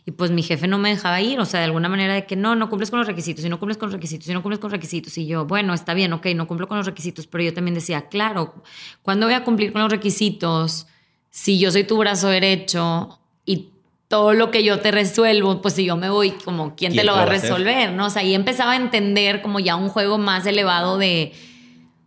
y pues mi jefe no me dejaba ir, o sea, de alguna manera de que no, no cumples con los requisitos, y no cumples con los requisitos, y no cumples con los requisitos, y yo, bueno, está bien, ok, no cumplo con los requisitos, pero yo también decía, claro, ¿cuándo voy a cumplir con los requisitos si yo soy tu brazo derecho todo lo que yo te resuelvo, pues si yo me voy, como, ¿quién, te lo va a resolver? ¿No? O sea, ahí empezaba a entender como ya un juego más elevado de,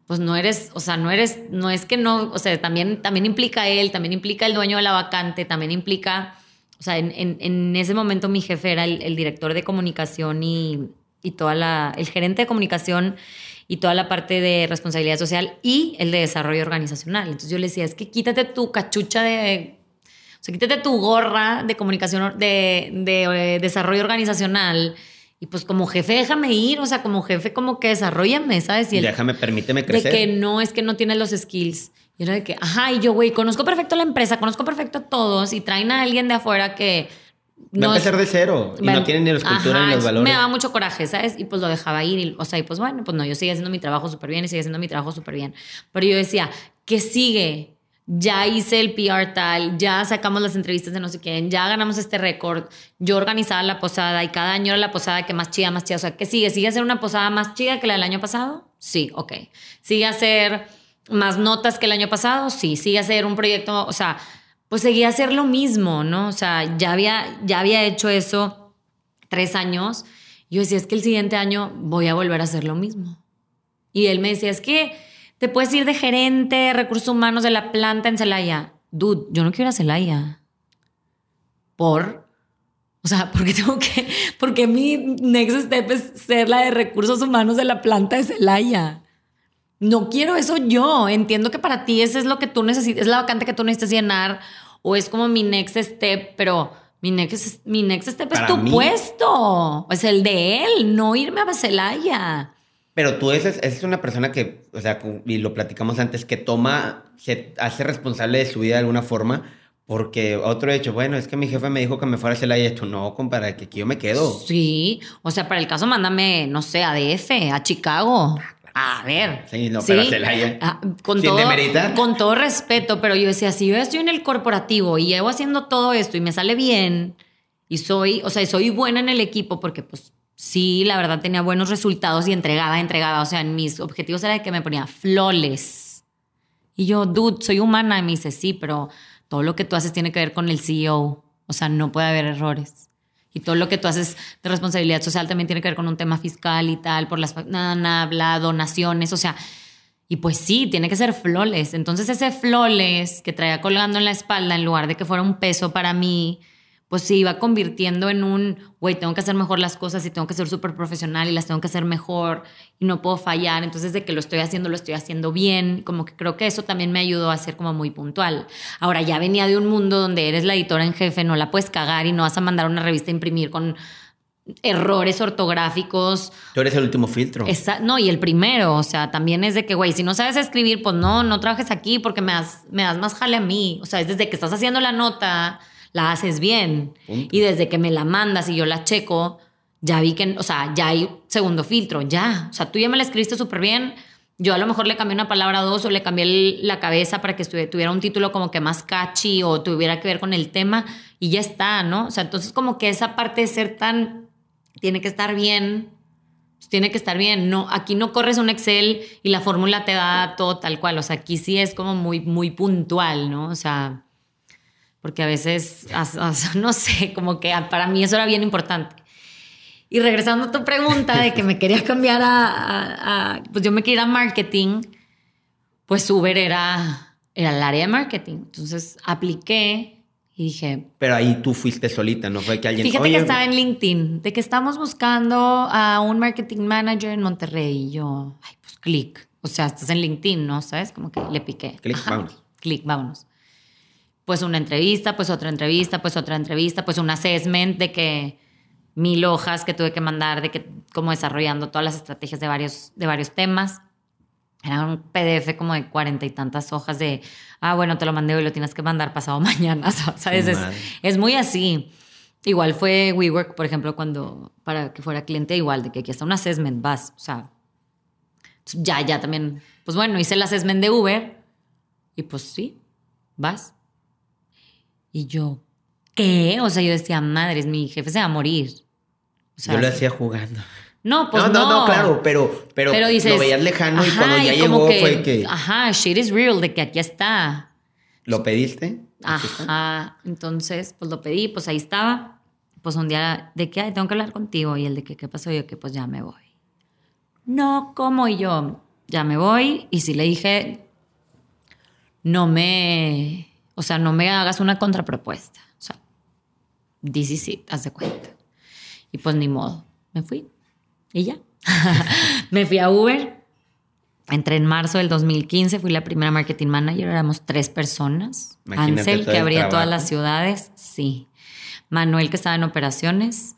pues no eres, o sea, no eres, no es que no, o sea, también, también implica él, también implica el dueño de la vacante, también implica, o sea, en, ese momento mi jefe era el, director de comunicación y, y, toda la, el gerente de comunicación y toda la parte de responsabilidad social y el de desarrollo organizacional. Entonces yo le decía, es que quítate tu cachucha de sea, quítate tu gorra de comunicación, de, de, eh, desarrollo organizacional. Y pues como jefe, déjame ir, o sea, como jefe, como que desarrollame, ¿sabes? Y déjame, permíteme crecer. De que no, es que no tienes los skills. Y era de que, ajá, y yo, güey, conozco perfecto la empresa, conozco perfecto a todos y traen a alguien de afuera que... No Va a empezar de cero y no tienen ni la escultura ni los valores. Me daba mucho coraje, ¿sabes? Y pues lo dejaba ir. Y, o sea, y pues bueno, pues no, yo seguía haciendo mi trabajo súper bien y seguía haciendo mi trabajo súper bien. Pero yo decía, ¿qué sigue? Ya hice el PR tal, ya sacamos las entrevistas de no sé quién, ya ganamos este récord, yo organizaba la posada y cada año era la posada que más chida, más chida. O sea, ¿qué sigue? ¿Sigue a ser una posada más chida que la del año pasado? Sí, ok. ¿Sigue a ser más notas que el año pasado? Sí. ¿Sigue a ser un proyecto? O sea, pues seguía a hacer lo mismo, ¿no? O sea, ya había, ya había hecho eso tres años. Yo decía, es que el siguiente año voy a volver a hacer lo mismo. Y él me decía, es que te puedes ir de gerente de recursos humanos de la planta en Celaya. Dude, yo no quiero ir a Celaya. ¿Por? O sea, ¿por qué tengo que...? Porque mi next step es ser la de recursos humanos de la planta de Celaya. No quiero eso yo. Entiendo que para ti ese es lo que tú necesitas, es la vacante que tú necesitas llenar o es como mi next step, pero mi next, mi next step es tu puesto. Es el de él, no irme a Celaya. Pero tú eres, es una persona que, o sea, y lo platicamos antes, que toma, se hace responsable de su vida de alguna forma Porque otro hecho, bueno, es que mi jefe me dijo que me fuera a hacer esto. No, compadre, que aquí yo me quedo. Sí, o sea, para el caso, mándame, no sé, a DF, a Chicago. A ver. Sí, no, pero a Celaya. Ah, con, todo, con todo respeto, pero yo decía, si yo estoy en el corporativo y llevo haciendo todo esto y me sale bien y soy, o sea, soy buena en el equipo porque pues sí, la verdad tenía buenos resultados y entregaba, entregaba. O sea, mis objetivos era de que me ponía flores. Y yo, dude, soy humana. Y me dice, sí, pero todo lo que tú haces tiene que ver con el CEO. O sea, no puede haber errores. Y todo lo que tú haces de responsabilidad social también tiene que ver con un tema fiscal y tal, por las nada, nada, bla, donaciones, o sea, y pues sí, tiene que ser flores. Entonces ese flores que traía colgando en la espalda, en lugar de que fuera un peso para mí, pues se iba convirtiendo en un, güey, tengo que hacer mejor las cosas y tengo que ser súper profesional y las tengo que hacer mejor y no puedo fallar. Entonces, de que lo estoy haciendo, lo estoy haciendo bien. Como que creo que eso también me ayudó a ser como muy puntual. Ahora, ya venía de un mundo donde eres la editora en jefe, no la puedes cagar y no vas a mandar una revista a imprimir con errores ortográficos. Tú eres el último filtro. Esa- no, y el primero, o sea, también es de que, güey, si no sabes escribir, pues no, no trabajes aquí porque me das, me das más jale a mí. O sea, es desde que estás haciendo la nota, la haces bien. Punto. Y desde que me la mandas y yo la checo, ya vi que, o sea, ya hay segundo filtro, ya. O sea, tú ya me la escribiste súper bien. Yo a lo mejor le cambié una palabra o dos o le cambié la cabeza para que tuviera un título como que más catchy o tuviera que ver con el tema y ya está, ¿no? O sea, entonces como que esa parte de ser tan, tiene que estar bien, pues tiene que estar bien. No, aquí no corres un Excel y la fórmula te da todo tal cual. O sea, aquí sí es como muy, muy puntual, ¿no? O sea, porque a veces, [LAUGHS] no sé, como que para mí eso era bien importante. Y regresando a tu pregunta de que me quería cambiar a, a- a- pues yo me quería ir a marketing, pues Uber era, era el área de marketing. Entonces apliqué y dije, Pero ahí tú fuiste solita, no fue que alguien. Fíjate "Oye, que estaba en LinkedIn, de que estamos buscando a un marketing manager en Monterrey. Y yo, ay, pues clic. O sea, estás en LinkedIn, ¿no? ¿Sabes? Como que le piqué. Clic, vámonos. Clic, vámonos. Pues una entrevista, pues otra entrevista, pues otra entrevista, pues un assessment de que mil hojas que tuve que mandar, de que como desarrollando todas las estrategias de varios, de varios temas. Era un PDF como de cuarenta y tantas hojas de, ah, bueno, te lo mandé hoy, lo tienes que mandar pasado [LAUGHS] mañana, [LAUGHS] ¿sabes? Es, madre. es muy así. Igual fue WeWork, por ejemplo, cuando para que fuera cliente, igual de que aquí está un assessment, vas, o sea, ya, ya también, pues bueno, hice el assessment de Uber y pues sí, vas. Y yo, ¿qué? O sea, yo decía, madres, mi jefe se va a morir. O sea, Yo lo hacía jugando. no, pues no, no. no, no, claro, pero, pero, Pero dices, lo veías lejano y cuando ya y llegó fue que. Ajá, shit is real, de que aquí está. ¿Lo pediste? Ajá. Entonces, pues lo pedí, pues ahí estaba. Pues un día de que "Ay, tengo que hablar contigo. Y el de que, ¿qué pasó? Y yo que pues ya me voy. No, ¿cómo? Y yo, ya me voy. Y sí le dije, no me, o sea, no me hagas una contrapropuesta. O sea, this is it, haz de cuenta. Y pues ni modo, me fui. Y ya. [LAUGHS] me fui a Uber. Entré en marzo del 2015, fui la primera marketing manager, éramos tres personas. Imagínate Ansel, que abría todas las ciudades, sí. Manuel, que estaba en operaciones,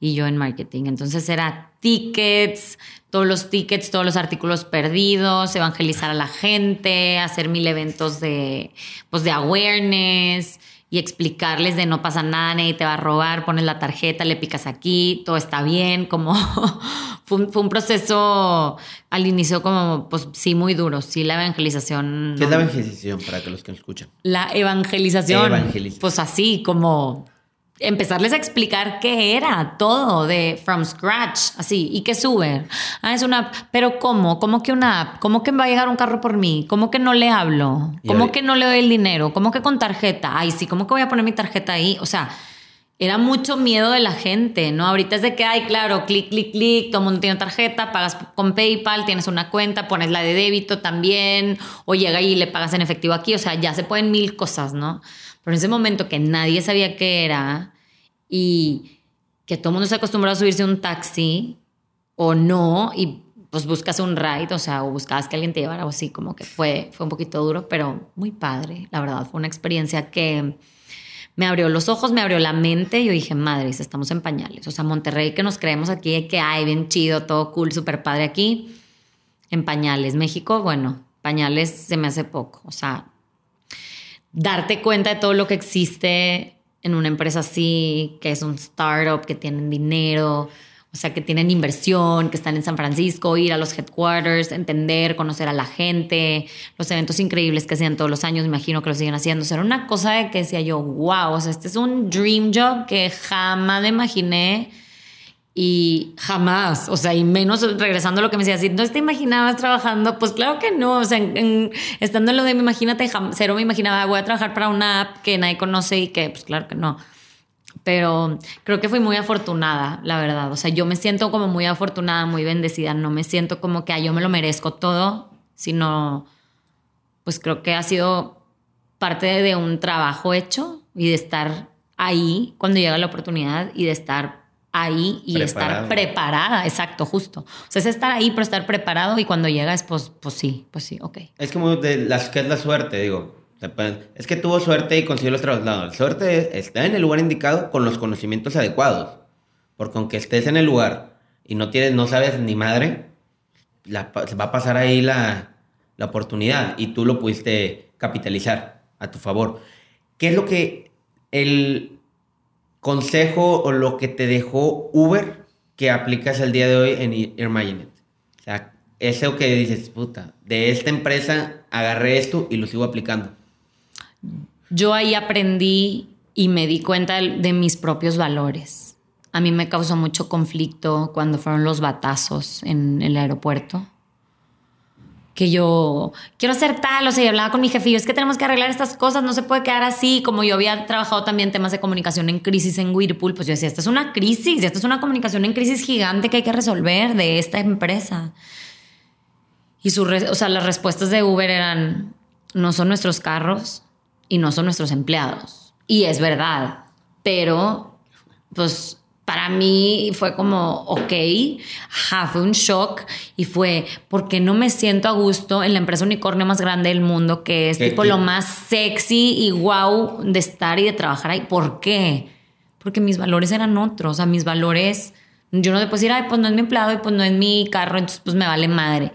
y yo en marketing. Entonces era tickets, todos los tickets, todos los artículos perdidos, evangelizar a la gente, hacer mil eventos de, pues, de awareness y explicarles de no pasa nada, nadie te va a robar, pones la tarjeta, le picas aquí, todo está bien, como [LAUGHS] fue, un, fue un proceso al inicio como, pues sí, muy duro, sí, la evangelización. ¿Qué es la evangelización para que los que nos escuchan? la evangelización. Evangelización. Pues así, como empezarles a explicar qué era todo de from scratch, así, y qué sube. Ah, es una app, pero ¿cómo? ¿Cómo que una app? ¿Cómo que va a llegar un carro por mí? ¿Cómo que no le hablo? ¿Cómo que no le doy el dinero? ¿Cómo que con tarjeta? Ay, sí, ¿cómo que voy a poner mi tarjeta ahí? O sea, era mucho miedo de la gente, ¿no? Ahorita es de que, ay, claro, clic, clic, clic, todo el mundo tiene tarjeta, pagas con PayPal, tienes una cuenta, pones la de débito también, o llega y le pagas en efectivo aquí, o sea, ya se pueden mil cosas, ¿no? Pero en ese momento que nadie sabía qué era y que todo mundo se acostumbrado a subirse a un taxi o no, y pues buscas un ride, o sea, o buscabas que alguien te llevara o así, como que fue, fue un poquito duro, pero muy padre, la verdad, fue una experiencia que me abrió los ojos, me abrió la mente. Yo dije, madres, estamos en pañales. O sea, Monterrey, que nos creemos aquí, que hay bien chido, todo cool, súper padre aquí. En pañales. México, bueno, pañales se me hace poco. O sea, darte cuenta de todo lo que existe en una empresa así, que es un startup, que tienen dinero, o sea, que tienen inversión, que están en San Francisco, ir a los headquarters, entender, conocer a la gente, los eventos increíbles que hacían todos los años, me imagino que lo siguen haciendo. O sea, era una cosa de que decía yo, wow, o sea, este es un dream job que jamás imaginé y jamás, o sea, y menos regresando a lo que me decía, si no te imaginabas trabajando, pues claro que no, o sea, estando en lo de me imagínate, cero me imaginaba, voy a trabajar para una app que nadie conoce y que, pues claro que no pero creo que fui muy afortunada, la verdad. O sea, yo me siento como muy afortunada, muy bendecida. No me siento como que yo me lo merezco todo, sino pues creo que ha sido parte de un trabajo hecho y de estar ahí cuando llega la oportunidad y de estar ahí y estar preparada, exacto, justo. O sea, es estar ahí, pero estar preparado y cuando llega es pues, pues sí, pues sí, ok. Es como de las que es la suerte, digo es que tuvo suerte y consiguió los traslados. La suerte está en el lugar indicado con los conocimientos adecuados. Porque aunque estés en el lugar y no tienes, no sabes ni madre, se va a pasar ahí la, la oportunidad y tú lo pudiste capitalizar a tu favor. ¿Qué es lo que el consejo o lo que te dejó Uber que aplicas el día de hoy en Imagine O sea, eso que dices, puta, de esta empresa agarré esto y lo sigo aplicando. Yo ahí aprendí y me di cuenta de mis propios valores. A mí me causó mucho conflicto cuando fueron los batazos en el aeropuerto. Que yo quiero ser tal, o sea, y hablaba con mi y es que tenemos que arreglar estas cosas, no se puede quedar así. Como yo había trabajado también temas de comunicación en crisis en Whirlpool, pues yo decía, esta es una crisis, esta es una comunicación en crisis gigante que hay que resolver de esta empresa. Y su, o sea, las respuestas de Uber eran, no son nuestros carros, y no son nuestros empleados. Y es verdad, pero pues para mí fue como, ok, fue un shock y fue porque no me siento a gusto en la empresa unicornio más grande del mundo, que es tipo lo más sexy y wow de estar y de trabajar ahí. ¿Por qué? Porque mis valores eran otros, o sea, mis valores, yo no te puedo decir, ay, pues no es mi empleado y pues no es mi carro, entonces pues me vale madre.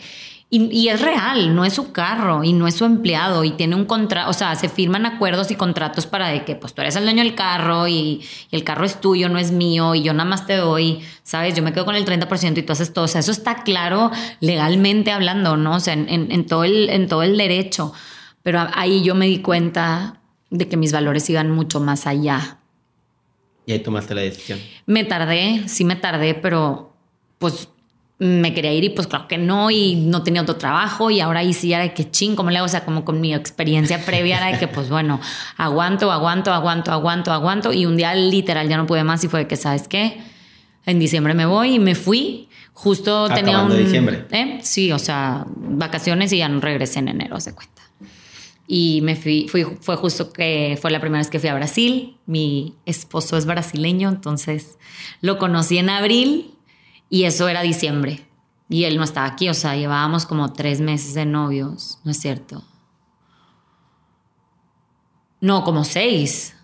Y, es real, no es su carro y no es su empleado y tiene un contrato, o sea, se firman acuerdos y contratos para de que pues tú eres el dueño del carro y, el carro es tuyo, no es mío y yo nada más te doy, ¿sabes? Yo me quedo con el 30% y tú haces todo. O sea, eso está claro legalmente hablando, ¿no? O sea, en, todo, el, en todo el derecho. Pero ahí yo me di cuenta de que mis valores iban mucho más allá. Y ahí tomaste la decisión. Me tardé, sí me tardé, pero pues me quería ir y pues claro que no y no tenía otro trabajo y ahora ahí sí era de que ching, como le hago? O sea, como con mi experiencia [LAUGHS] previa era de que pues bueno, aguanto, aguanto, aguanto, aguanto, aguanto y un día literal ya no pude más y fue de que, ¿sabes qué? En diciembre me voy y me fui. Justo tenía un... de diciembre. ¿eh? Sí, o sea, vacaciones y ya no regresé en enero, se cuenta. Y me fui, fui, fue justo que fue la primera vez que fui a Brasil. Mi esposo es brasileño, entonces lo conocí en abril y eso era diciembre. Y él no estaba aquí, o sea, llevábamos como tres meses de novios, ¿no es cierto? No, como seis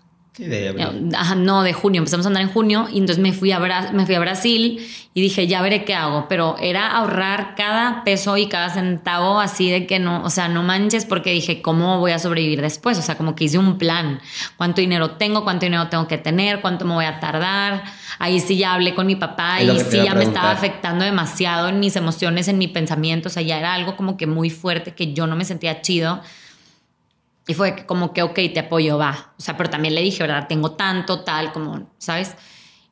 no, de junio, empezamos a andar en junio y entonces me fui, a me fui a Brasil y dije, ya veré qué hago, pero era ahorrar cada peso y cada centavo así de que no, o sea, no manches porque dije, ¿cómo voy a sobrevivir después? O sea, como que hice un plan, cuánto dinero tengo, cuánto dinero tengo que tener, cuánto me voy a tardar. Ahí sí ya hablé con mi papá y sí ya me estaba afectando demasiado en mis emociones, en mi pensamiento, o sea, ya era algo como que muy fuerte que yo no me sentía chido. Y fue como que, ok, te apoyo, va. O sea, pero también le dije, ¿verdad? Tengo tanto, tal, como, ¿sabes?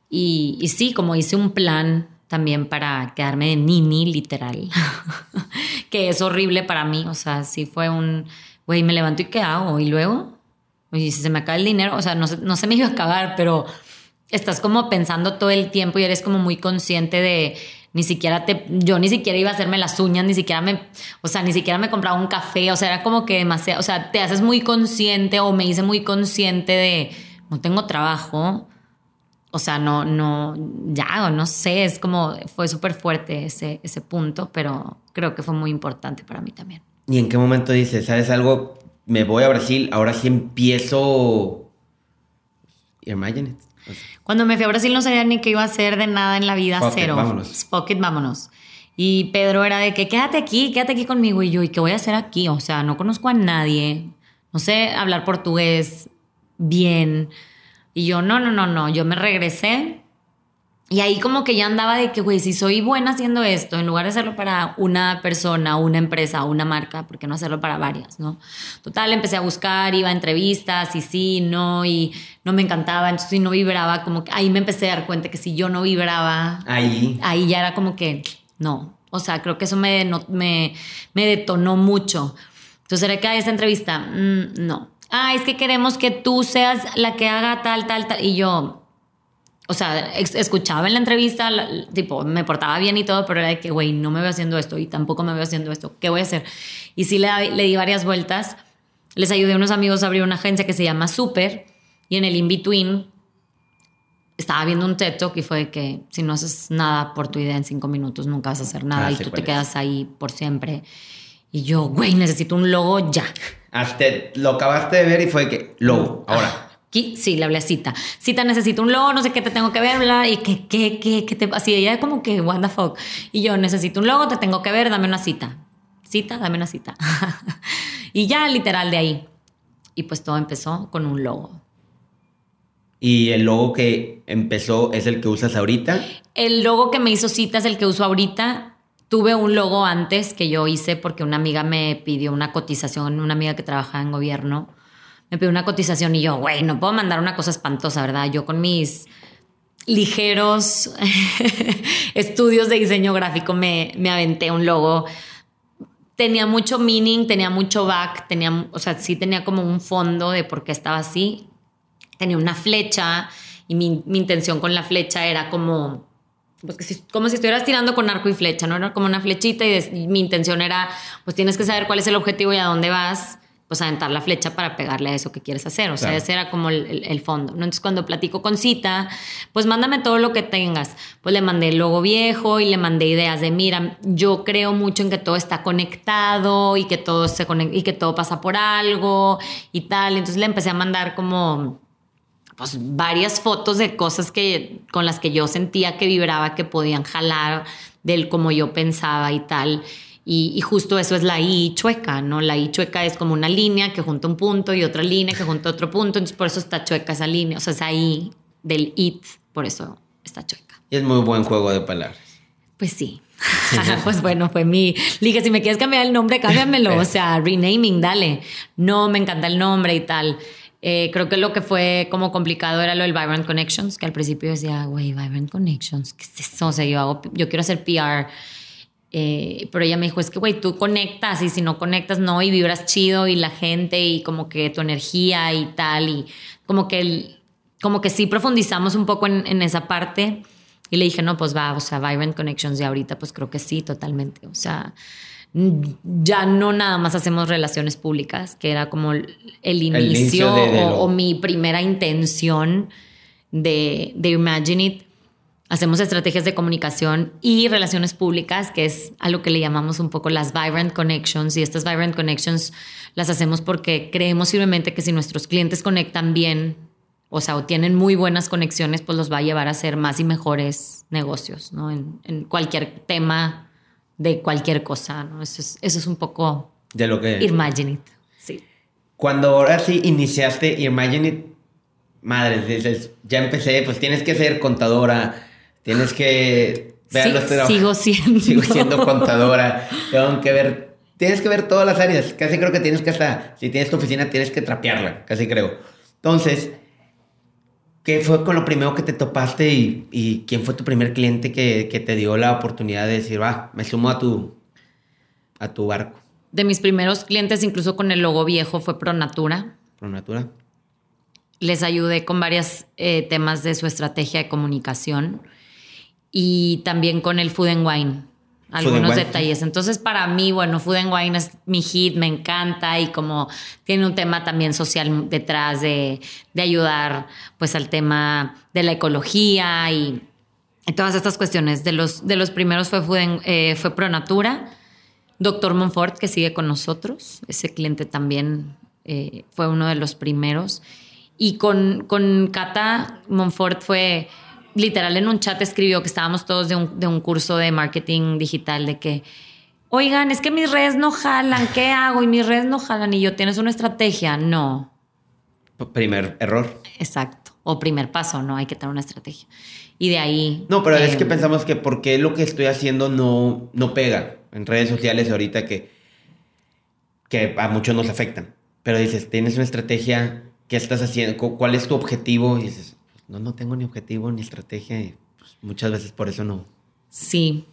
Y, y sí, como hice un plan también para quedarme de nini, literal. [LAUGHS] que es horrible para mí. O sea, sí fue un, güey, me levanto y ¿qué hago? Y luego, oye, si se me acaba el dinero, o sea, no, no se me iba a acabar, pero estás como pensando todo el tiempo y eres como muy consciente de ni siquiera te, yo ni siquiera iba a hacerme las uñas, ni siquiera me, o sea, ni siquiera me compraba un café, o sea, era como que demasiado, o sea, te haces muy consciente o me hice muy consciente de, no tengo trabajo, o sea, no, no, ya, no sé, es como, fue súper fuerte ese, ese punto, pero creo que fue muy importante para mí también. ¿Y en qué momento dices, sabes algo? Me voy a Brasil, ahora sí empiezo... Imagine cuando me fui a Brasil no sabía ni qué iba a hacer de nada en la vida, cero. vámonos. Fuck vámonos. Y Pedro era de que quédate aquí, quédate aquí conmigo. Y yo, ¿y qué voy a hacer aquí? O sea, no conozco a nadie, no sé hablar portugués bien. Y yo, no, no, no, no, yo me regresé y ahí como que ya andaba de que, güey, si soy buena haciendo esto, en lugar de hacerlo para una persona, una empresa, una marca, ¿por qué no hacerlo para varias, no? Total, empecé a buscar, iba a entrevistas y sí, no, y no me encantaba, entonces si no vibraba, como que ahí me empecé a dar cuenta que si yo no vibraba, ahí, ahí ya era como que, no, o sea, creo que eso me, me, me detonó mucho. Entonces era que hay esta entrevista, mm, no. Ah, es que queremos que tú seas la que haga tal, tal, tal. Y yo, o sea, escuchaba en la entrevista, tipo, me portaba bien y todo, pero era de que, güey, no me veo haciendo esto y tampoco me veo haciendo esto. ¿Qué voy a hacer? Y sí le, le di varias vueltas. Les ayudé a unos amigos a abrir una agencia que se llama Super y en el in-between estaba viendo un TED Talk y fue que si no haces nada por tu idea en cinco minutos, nunca vas a hacer nada ah, y tú te quedas ahí por siempre. Y yo, güey, necesito un logo ya. Hasta lo acabaste de ver y fue que, logo, ahora sí, le hablé a Cita. Cita, necesito un logo, no sé qué te tengo que ver, bla, y que, qué, qué, qué te Así ella como que, what the fuck. Y yo, necesito un logo, te tengo que ver, dame una cita. Cita, dame una cita. [LAUGHS] y ya, literal, de ahí. Y pues todo empezó con un logo. ¿Y el logo que empezó es el que usas ahorita? El logo que me hizo Cita es el que uso ahorita. Tuve un logo antes que yo hice porque una amiga me pidió una cotización, una amiga que trabajaba en gobierno me pidió una cotización y yo, güey, no puedo mandar una cosa espantosa, ¿verdad? Yo con mis ligeros [LAUGHS] estudios de diseño gráfico me, me aventé un logo. Tenía mucho meaning, tenía mucho back, tenía, o sea, sí tenía como un fondo de por qué estaba así. Tenía una flecha y mi, mi intención con la flecha era como, pues como si estuvieras tirando con arco y flecha, ¿no? Era como una flechita y mi intención era, pues tienes que saber cuál es el objetivo y a dónde vas pues aventar la flecha para pegarle a eso que quieres hacer. O sea, ese era como el, fondo. Entonces, cuando platico con Cita, pues mándame todo lo que tengas. Pues le mandé el logo viejo y le mandé ideas de, mira, yo creo mucho en que todo está conectado y que todo, se y que todo pasa por algo y tal. Entonces le empecé a mandar como pues varias fotos de cosas que con las que yo sentía que vibraba que podían jalar del como yo pensaba y tal. Y, justo eso es la I chueca, ¿no? La I chueca es como una línea que junta un punto y otra línea que junta otro punto, entonces por eso está chueca esa línea, o sea, esa I del it, por eso está chueca. Y es muy buen juego de palabras. Pues sí. [LAUGHS] pues bueno, fue mi. Dije, si me quieres cambiar el nombre, cámbiamelo. o sea, renaming, dale. No, me encanta el nombre y tal. Eh, creo que lo que fue como complicado era lo del Vibrant Connections, que al principio decía, güey, Vibrant Connections, ¿qué es eso? O sea, yo, hago, yo quiero hacer PR eh, pero ella me dijo, es que, güey, tú conectas y si no conectas, no, y vibras chido y la gente y como que tu energía y tal, y como que, como que sí profundizamos un poco en, esa parte. Y le dije, no, pues va, o sea, Vibrant Connections y ahorita pues creo que sí, totalmente. O sea, ya no nada más hacemos relaciones públicas, que era como el, inicio, o, mi primera intención de, de Imagine It Hacemos estrategias de comunicación y relaciones públicas, que es a lo que le llamamos un poco las Vibrant Connections. Y estas Vibrant Connections las hacemos porque creemos firmemente que si nuestros clientes conectan bien, o sea, o tienen muy buenas conexiones, pues los va a llevar a hacer más y mejores negocios, ¿no? En, cualquier tema de cualquier cosa, ¿no? Eso es, eso es un poco... De lo que... Imagine it, sí. Cuando ahora sí iniciaste Imagine it, madre, dices, ya empecé, pues tienes que ser contadora, Tienes que ver Sigo [LAUGHS] siendo. Sigo siendo contadora. Tengo que ver. Tienes que ver todas las áreas. Casi creo que tienes que hasta. Si tienes tu oficina, tienes que trapearla. Casi creo. Entonces, ¿qué fue con lo primero que te topaste y, quién fue tu primer cliente que, que, te dio la oportunidad de decir, va, me sumo a tu, a tu barco? De mis primeros clientes, incluso con el logo viejo, fue Pronatura. Pronatura. Les ayudé con varios eh, temas de su estrategia de comunicación y también con el Food and Wine. Algunos detalles. Entonces, para mí, bueno, Food and Wine es mi hit, me encanta y como tiene un tema también social detrás de, de ayudar pues al tema de la ecología y, todas estas cuestiones. De los, de los primeros fue, Food eh, fue Pronatura, Doctor Monfort, que sigue con nosotros. Ese cliente también eh, fue uno de los primeros. Y con, con Cata Monfort fue literal en un chat escribió que estábamos todos de un, de un curso de marketing digital, de que oigan, es que mis redes no jalan, ¿qué hago? Y mis redes no jalan y yo, ¿tienes una estrategia? No. Primer error. Exacto. O primer paso, no hay que tener una estrategia. Y de ahí... No, pero es que em, pensamos que por qué lo que estoy haciendo no, no pega en redes sociales ahorita que, que a muchos nos afectan. Pero dices, tienes una estrategia, ¿qué estás haciendo? ¿Cuál es tu objetivo? Y dices, no, no tengo ni objetivo ni estrategia. Pues, muchas veces por eso no. Sí,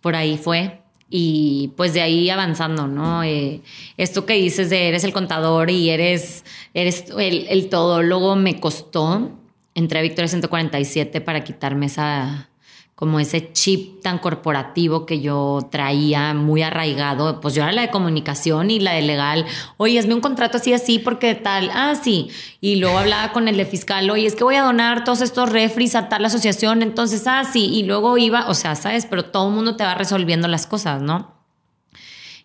por ahí fue. Y pues de ahí avanzando, ¿no? Eh, esto que dices de eres el contador y eres, eres el, el todólogo me costó. Entré a Victoria 147 para quitarme esa, como ese chip tan corporativo que yo traía muy arraigado, pues yo era la de comunicación y la de legal, oye, hazme un contrato así, así, porque tal, ah, sí, y luego hablaba con el de fiscal, oye, es que voy a donar todos estos refris a tal asociación, entonces, ah, sí, y luego iba, o sea, sabes, pero todo el mundo te va resolviendo las cosas, ¿no?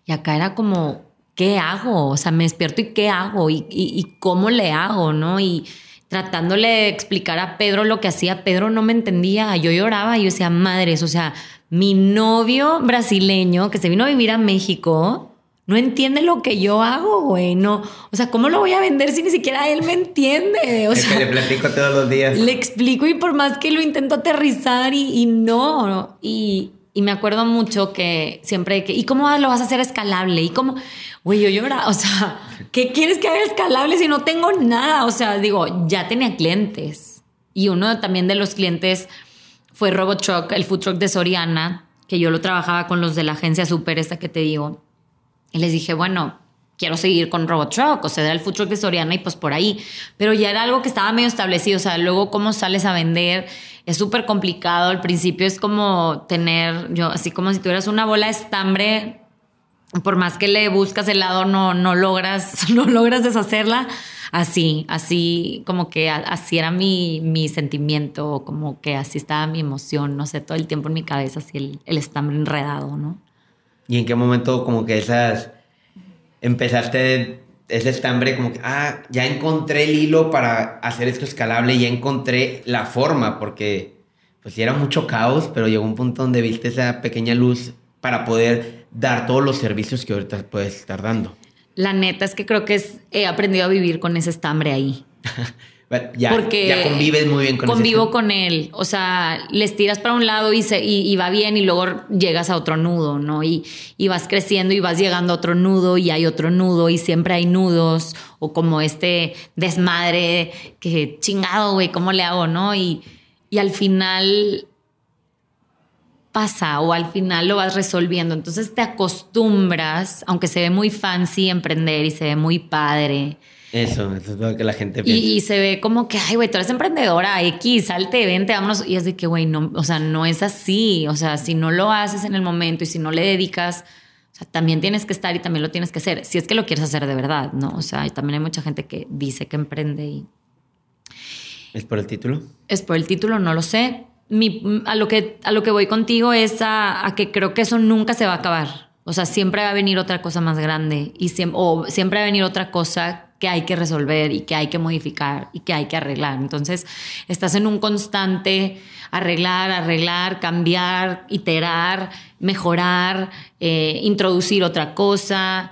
Y acá era como, ¿qué hago? O sea, me despierto y ¿qué hago? ¿Y, y, y cómo le hago? ¿No? Y tratándole de explicar a Pedro lo que hacía, Pedro no me entendía, yo lloraba y yo decía, madres, o sea, mi novio brasileño que se vino a vivir a México, no entiende lo que yo hago, güey. No, o sea, ¿cómo lo voy a vender si ni siquiera él me entiende? O sea, le platico todos los días. Le explico y por más que lo intento aterrizar y, y no, y, y me acuerdo mucho que siempre que, ¿y cómo lo vas a hacer escalable? ¿Y cómo? Güey, yo lloraba, o sea, ¿qué quieres que haga escalable si no tengo nada? O sea, digo, ya tenía clientes. Y uno también de los clientes fue Robot Truck, el food truck de Soriana, que yo lo trabajaba con los de la agencia Super, esta que te digo. Y les dije, bueno, quiero seguir con Robot Truck, o sea, era el food truck de Soriana y pues por ahí. Pero ya era algo que estaba medio establecido, o sea, luego cómo sales a vender es súper complicado. Al principio es como tener, yo, así como si tuvieras una bola de estambre, por más que le buscas el lado, no, no logras, [LAUGHS] no logras deshacerla. Así, así como que así era mi, mi sentimiento, como que así estaba mi emoción, no sé, todo el tiempo en mi cabeza, así el, el estambre enredado, ¿no? ¿Y en qué momento como que esas empezaste ese estambre como que, ah, ya encontré el hilo para hacer esto escalable, ya encontré la forma, porque pues sí era mucho caos, pero llegó un punto donde viste esa pequeña luz para poder dar todos los servicios que ahorita puedes estar dando. La neta es que creo que he aprendido a vivir con ese estambre ahí. [LAUGHS] Ya, porque ya convives muy bien con Convivo con él. O sea, les tiras para un lado y, se, y, va bien y luego llegas a otro nudo, ¿no? Y, y, vas creciendo y vas llegando a otro nudo y hay otro nudo y siempre hay nudos o como este desmadre que chingado, güey, ¿cómo le hago, no? Y, y al final pasa o al final lo vas resolviendo. Entonces te acostumbras, aunque se ve muy fancy emprender y se ve muy padre eso, eso es lo que la gente piensa. Y, se ve como que, ay, güey, tú eres emprendedora, X, salte, vente, vámonos. Y es de que, güey, no, o sea, no es así. O sea, si no lo haces en el momento y si no le dedicas, o sea, también tienes que estar y también lo tienes que hacer. Si es que lo quieres hacer de verdad, ¿no? O sea, también hay mucha gente que dice que emprende y. ¿Es por el título? Es por el título, no lo sé. Mi, a, lo que, a lo que voy contigo es a, que creo que eso nunca se va a acabar. O sea, siempre va a venir otra cosa más grande y o siempre va a venir otra cosa que hay que resolver y que hay que modificar y que hay que arreglar. Entonces, estás en un constante arreglar, arreglar, cambiar, iterar, mejorar, eh, introducir otra cosa.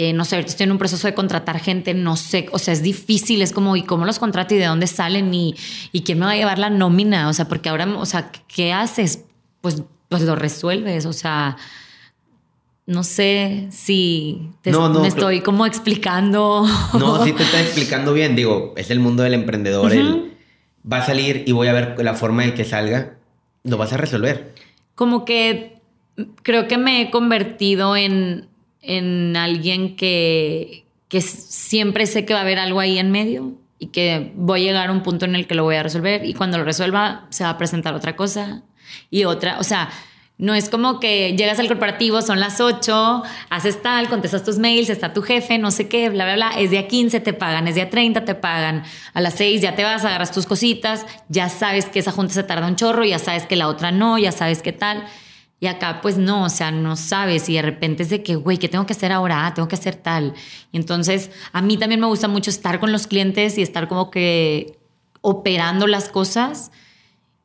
Eh, no sé, estoy en un proceso de contratar gente, no sé, o sea, es difícil, es como, ¿y cómo los contrato y de dónde salen y, y quién me va a llevar la nómina? O sea, porque ahora, o sea, ¿qué haces? Pues, pues lo resuelves, o sea, no sé si te me estoy como explicando. No, [LAUGHS] sí te está explicando bien. Digo, es el mundo del emprendedor. va a salir y voy a ver la forma de que salga. Lo vas a resolver. Como que creo que me he convertido en, en alguien que, que siempre sé que va a haber algo ahí en medio y que voy a llegar a un punto en el que lo voy a resolver y cuando lo resuelva se va a presentar otra cosa y otra. O sea, no es como que llegas al corporativo, son las 8, haces tal, contestas tus mails, está tu jefe, no sé qué, bla, bla, bla. Es día 15, te pagan, es día 30, te pagan. A las 6 ya te vas, agarras tus cositas, ya sabes que esa junta se tarda un chorro, ya sabes que la otra no, ya sabes qué tal. Y acá, pues no, o sea, no sabes y de repente es de que, güey, ¿qué tengo que hacer ahora? Ah, tengo que hacer tal. Y entonces, a mí también me gusta mucho estar con los clientes y estar como que operando las cosas.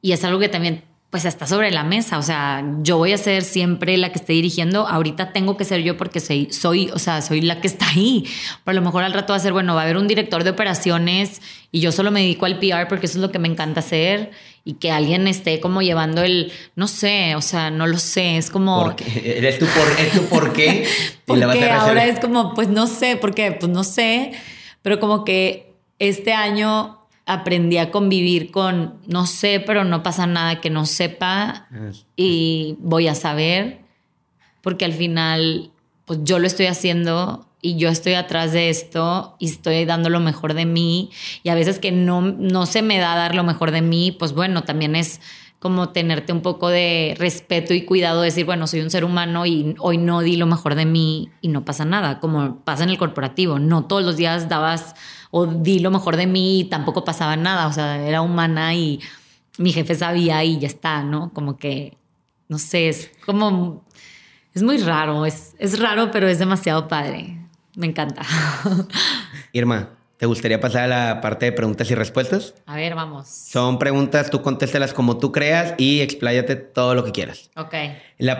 Y es algo que también pues está sobre la mesa. O sea, yo voy a ser siempre la que esté dirigiendo. Ahorita tengo que ser yo porque soy, soy, o sea, soy la que está ahí. Pero a lo mejor al rato va a ser, bueno, va a haber un director de operaciones y yo solo me dedico al PR porque eso es lo que me encanta hacer y que alguien esté como llevando el, no sé, o sea, no lo sé, es como... ¿Es tu por, es tu por qué? [LAUGHS] porque ahora es como, pues no sé, porque pues no sé, pero como que este año aprendí a convivir con no sé, pero no pasa nada que no sepa y voy a saber, porque al final, pues yo lo estoy haciendo y yo estoy atrás de esto y estoy dando lo mejor de mí. Y a veces que no, no se me da dar lo mejor de mí, pues bueno, también es como tenerte un poco de respeto y cuidado, decir, bueno, soy un ser humano y hoy no di lo mejor de mí y no pasa nada, como pasa en el corporativo, no todos los días dabas o di lo mejor de mí y tampoco pasaba nada, o sea, era humana y mi jefe sabía y ya está, ¿no? Como que, no sé, es como, es muy raro, es, es raro, pero es demasiado padre, me encanta. [LAUGHS] Irma, ¿Te gustaría pasar a la parte de preguntas y respuestas? A ver, vamos. Son preguntas, tú contéstelas como tú creas y expláyate todo lo que quieras. Ok. La,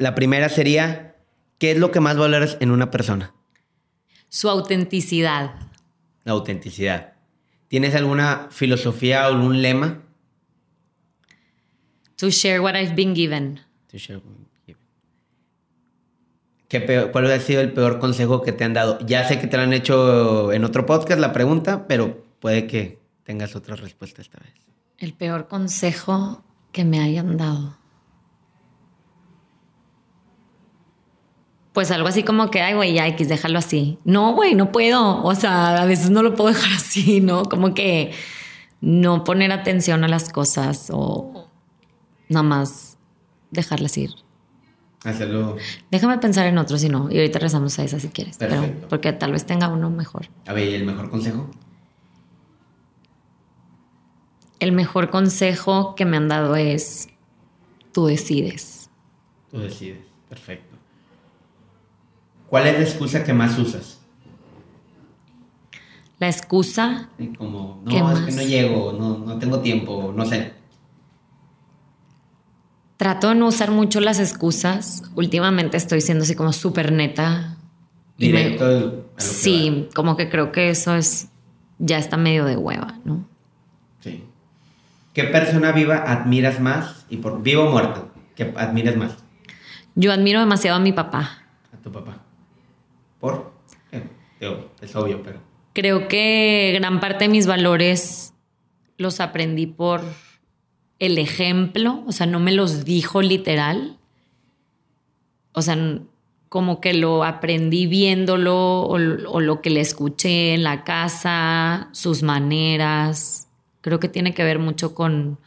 la primera sería, ¿qué es lo que más valoras en una persona? Su autenticidad. La autenticidad. ¿Tienes alguna filosofía o algún lema? To share what I've been given. To share ¿Cuál ha sido el peor consejo que te han dado? Ya sé que te lo han hecho en otro podcast la pregunta, pero puede que tengas otra respuesta esta vez. El peor consejo que me hayan dado. Pues algo así como que, ay, güey, ya X, déjalo así. No, güey, no puedo. O sea, a veces no lo puedo dejar [LAUGHS] así, ¿no? Como que no poner atención a las cosas o nada más dejarlas ir. Hacerlo. Déjame pensar en otro si no. Y ahorita rezamos a esa si quieres. Perfecto. porque tal vez tenga uno mejor. A ver, ¿y el mejor consejo? El mejor consejo que me han dado es: tú decides. Tú decides. Perfecto. ¿Cuál es la excusa que más usas? La excusa. Como, no, es que no llego, no, no tengo tiempo, no sé. Trato de no usar mucho las excusas. Últimamente estoy siendo así como súper neta. Directo. sí, como que creo que eso es. Ya está medio de hueva, ¿no? Sí. ¿Qué persona viva admiras más? Y por vivo o muerto, ¿qué admiras más? Yo admiro demasiado a mi papá. A tu papá. ¿Por? es obvio, pero. Creo que gran parte de mis valores los aprendí por el ejemplo, o sea, no me los dijo literal. O sea, como que lo aprendí viéndolo o, lo que le escuché en la casa, sus maneras. Creo que tiene que ver mucho con,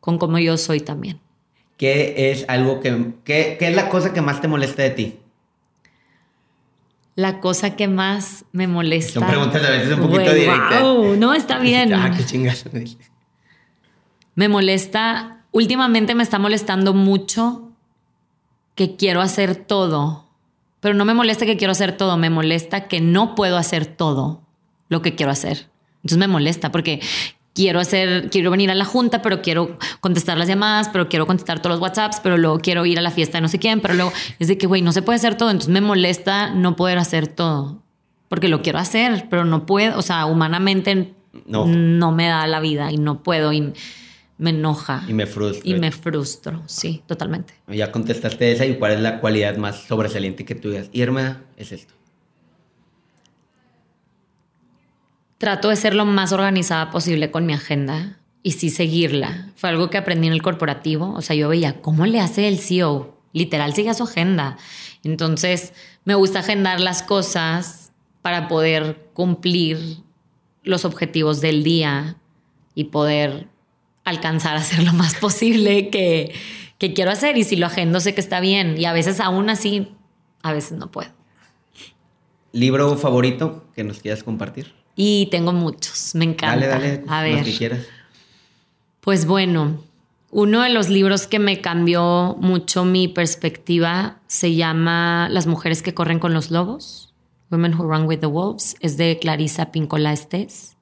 con cómo yo soy también. ¿Qué es algo que... ¿Qué, es la cosa que más te molesta de ti? La cosa que más me molesta. Son preguntas a veces un poquito directas. no, está bien. ah, qué chingas. [LAUGHS] Me molesta, últimamente me está molestando mucho que quiero hacer todo, pero no me molesta que quiero hacer todo, me molesta que no puedo hacer todo lo que quiero hacer. Entonces me molesta porque quiero hacer, quiero venir a la junta, pero quiero contestar las llamadas, pero quiero contestar todos los WhatsApps, pero luego quiero ir a la fiesta de no sé quién, pero luego es de que, güey, no se puede hacer todo. Entonces me molesta no poder hacer todo porque lo quiero hacer, pero no puedo, o sea, humanamente no, no me da la vida y no puedo. Y, me enoja. Y me frustro. Y me frustro, sí, totalmente. Ya contestaste esa y cuál es la cualidad más sobresaliente que tú digas. Irma, es esto. Trato de ser lo más organizada posible con mi agenda y sí seguirla. Fue algo que aprendí en el corporativo. O sea, yo veía cómo le hace el CEO. Literal, sigue su agenda. Entonces, me gusta agendar las cosas para poder cumplir los objetivos del día y poder alcanzar a hacer lo más [LAUGHS] posible que, que quiero hacer. Y si lo agendo, sé que está bien. Y a veces, aún así, a veces no puedo. ¿Libro favorito que nos quieras compartir? Y tengo muchos, me encanta. Dale, dale, a ver. que quieras. Pues bueno, uno de los libros que me cambió mucho mi perspectiva se llama Las mujeres que corren con los lobos, Women Who Run with the Wolves, es de Clarisa Pincola Estés.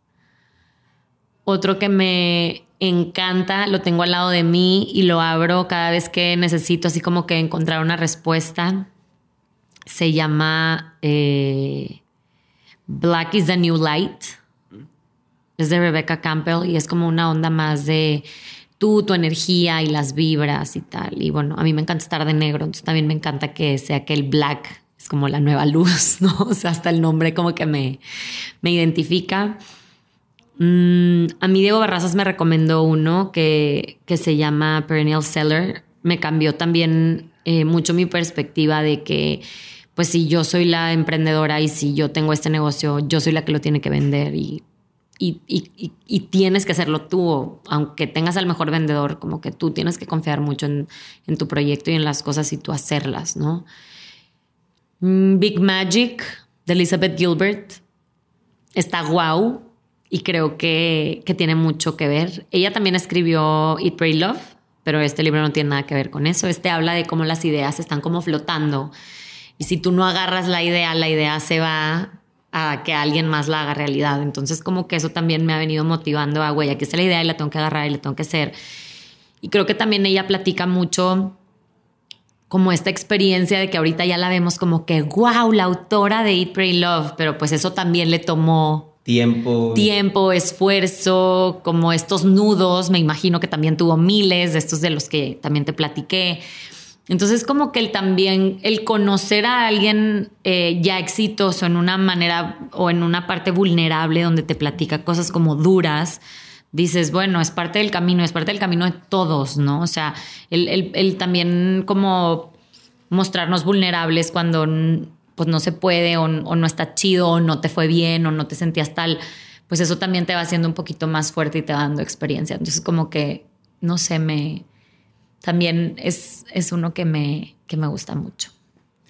Otro que me encanta, lo tengo al lado de mí y lo abro cada vez que necesito así como que encontrar una respuesta. Se llama eh, Black is the New Light. Es de Rebecca Campbell y es como una onda más de tú, tu energía y las vibras y tal. Y bueno, a mí me encanta estar de negro, entonces también me encanta que sea que el black es como la nueva [LAUGHS] luz, ¿no? O sea, hasta el nombre como que me, me identifica. Mm, a mí Diego Barrazas me recomendó uno que, que se llama Perennial Seller. Me cambió también eh, mucho mi perspectiva de que, pues si yo soy la emprendedora y si yo tengo este negocio, yo soy la que lo tiene que vender y, y, y, tienes que hacerlo tú, aunque tengas al mejor vendedor, como que tú tienes que confiar mucho en, en tu proyecto y en las cosas y tú hacerlas, ¿no? Mm, Big Magic de Elizabeth Gilbert está guau y creo que, que, tiene mucho que ver. Ella también escribió Eat, Pray, Love, pero este libro no tiene nada que ver con eso. Este habla de cómo las ideas están como flotando y si tú no agarras la idea, la idea se va a que alguien más la haga realidad. Entonces como que eso también me ha venido motivando a, güey, aquí está la idea y la tengo que agarrar y la tengo que hacer. Y creo que también ella platica mucho como esta experiencia de que ahorita ya la vemos como que, wow, la autora de Eat, Pray, Love, pero pues eso también le tomó tiempo. Tiempo, esfuerzo, como estos nudos, me imagino que también tuvo miles de estos de los que también te platiqué. Entonces como que el también, el conocer a alguien eh, ya exitoso en una manera o en una parte vulnerable donde te platica cosas como duras, dices, bueno, es parte del camino, es parte del camino de todos, ¿no? O sea, el, también como mostrarnos vulnerables cuando pues no se puede o, no está chido o no te fue bien o no te sentías tal, pues eso también te va haciendo un poquito más fuerte y te va dando experiencia. Entonces como que, no sé, me también es, es uno que me, que me gusta mucho.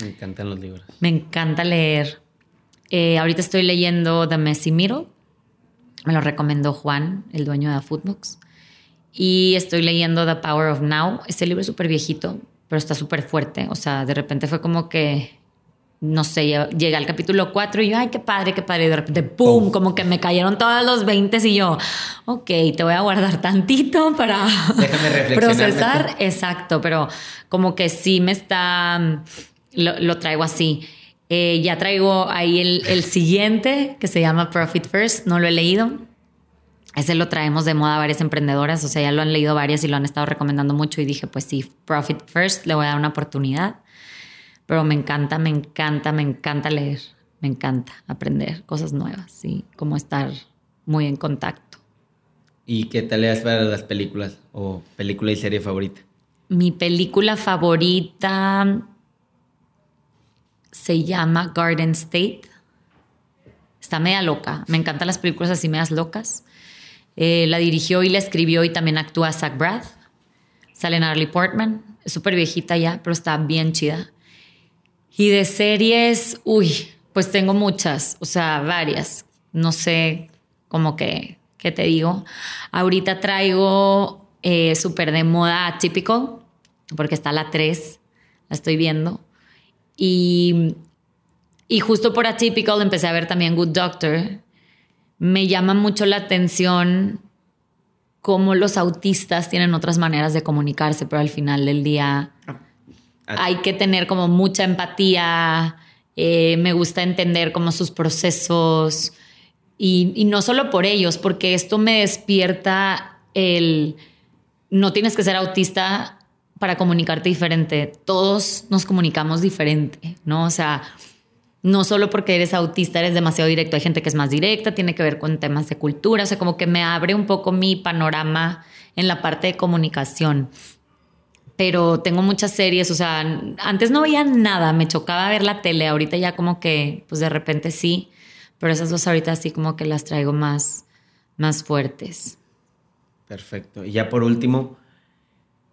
Me encantan los libros. Me encanta leer. Eh, ahorita estoy leyendo The Messy Middle. Me lo recomendó Juan, el dueño de Footbox. Y estoy leyendo The Power of Now. Este libro es súper viejito, pero está súper fuerte. O sea, de repente fue como que no sé, llega al capítulo 4 y yo, ay, qué padre, qué padre. Y de repente, ¡pum! Como que me cayeron todos los 20 y yo, ok, te voy a guardar tantito para [LAUGHS] procesar. Exacto, pero como que sí me está, lo, traigo así. Eh, ya traigo ahí el, el siguiente que se llama Profit First, no lo he leído. Ese lo traemos de moda a varias emprendedoras, o sea, ya lo han leído varias y lo han estado recomendando mucho y dije, pues sí, Profit First, le voy a dar una oportunidad pero me encanta, me encanta, me encanta leer, me encanta aprender cosas nuevas y como estar muy en contacto. ¿Y qué tal le para las películas o película y serie favorita? Mi película favorita se llama Garden State. Está media loca. Me encantan las películas así medias locas. Eh, la dirigió y la escribió y también actúa Zach Braff. Sale Natalie Portman. Es súper viejita ya, pero está bien chida. Y de series, uy, pues tengo muchas, o sea, varias. No sé cómo que, ¿qué te digo? Ahorita traigo eh, súper de moda típico, porque está la 3, la estoy viendo. Y, y justo por Atypical empecé a ver también Good Doctor. Me llama mucho la atención cómo los autistas tienen otras maneras de comunicarse, pero al final del día hay que tener como mucha empatía, eh, me gusta entender como sus procesos y, no solo por ellos, porque esto me despierta el, no tienes que ser autista para comunicarte diferente, todos nos comunicamos diferente, ¿no? O sea, no solo porque eres autista eres demasiado directo, hay gente que es más directa, tiene que ver con temas de cultura, o sea, como que me abre un poco mi panorama en la parte de comunicación pero tengo muchas series, o sea, antes no veía nada, me chocaba ver la tele, ahorita ya como que, pues de repente sí, pero esas dos ahorita sí como que las traigo más, más fuertes. Perfecto. Y ya por último,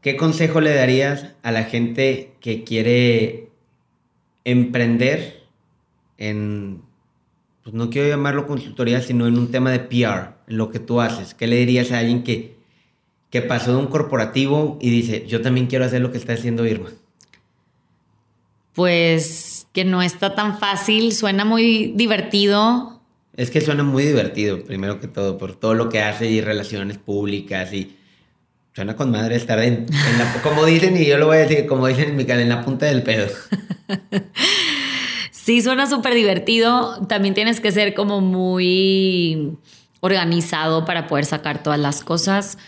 ¿qué consejo le darías a la gente que quiere emprender en, pues no quiero llamarlo consultoría, sino en un tema de PR, en lo que tú haces? ¿Qué le dirías a alguien que que pasó de un corporativo y dice, yo también quiero hacer lo que está haciendo Irma? Pues que no está tan fácil, suena muy divertido. Es que suena muy divertido, primero que todo, por todo lo que hace y relaciones públicas y suena con madre estar en, la, [LAUGHS] como dicen, y yo lo voy a decir, como dicen en mi canal, en la punta del pedo. [LAUGHS] Sí, suena súper divertido. También tienes que ser como muy organizado para poder sacar todas las cosas.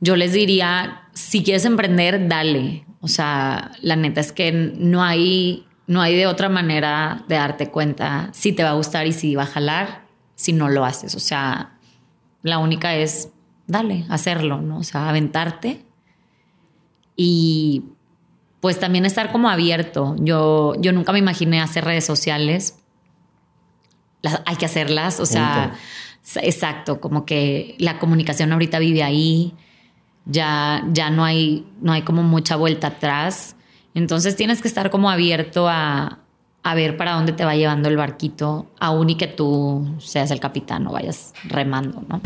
Yo les diría, si quieres emprender, dale. O sea, la neta es que no hay, no hay de otra manera de darte cuenta si te va a gustar y si va a jalar, si no lo haces. O sea, la única es, dale, hacerlo, ¿no? O sea, aventarte. Y pues también estar como abierto. Yo, yo nunca me imaginé hacer redes sociales. hay que hacerlas, o sea, exacto, como que la comunicación ahorita vive ahí, ya, ya no, hay, no hay como mucha vuelta atrás. Entonces tienes que estar como abierto a, a ver para dónde te va llevando el barquito, aún y que tú seas el capitán o vayas remando, ¿no?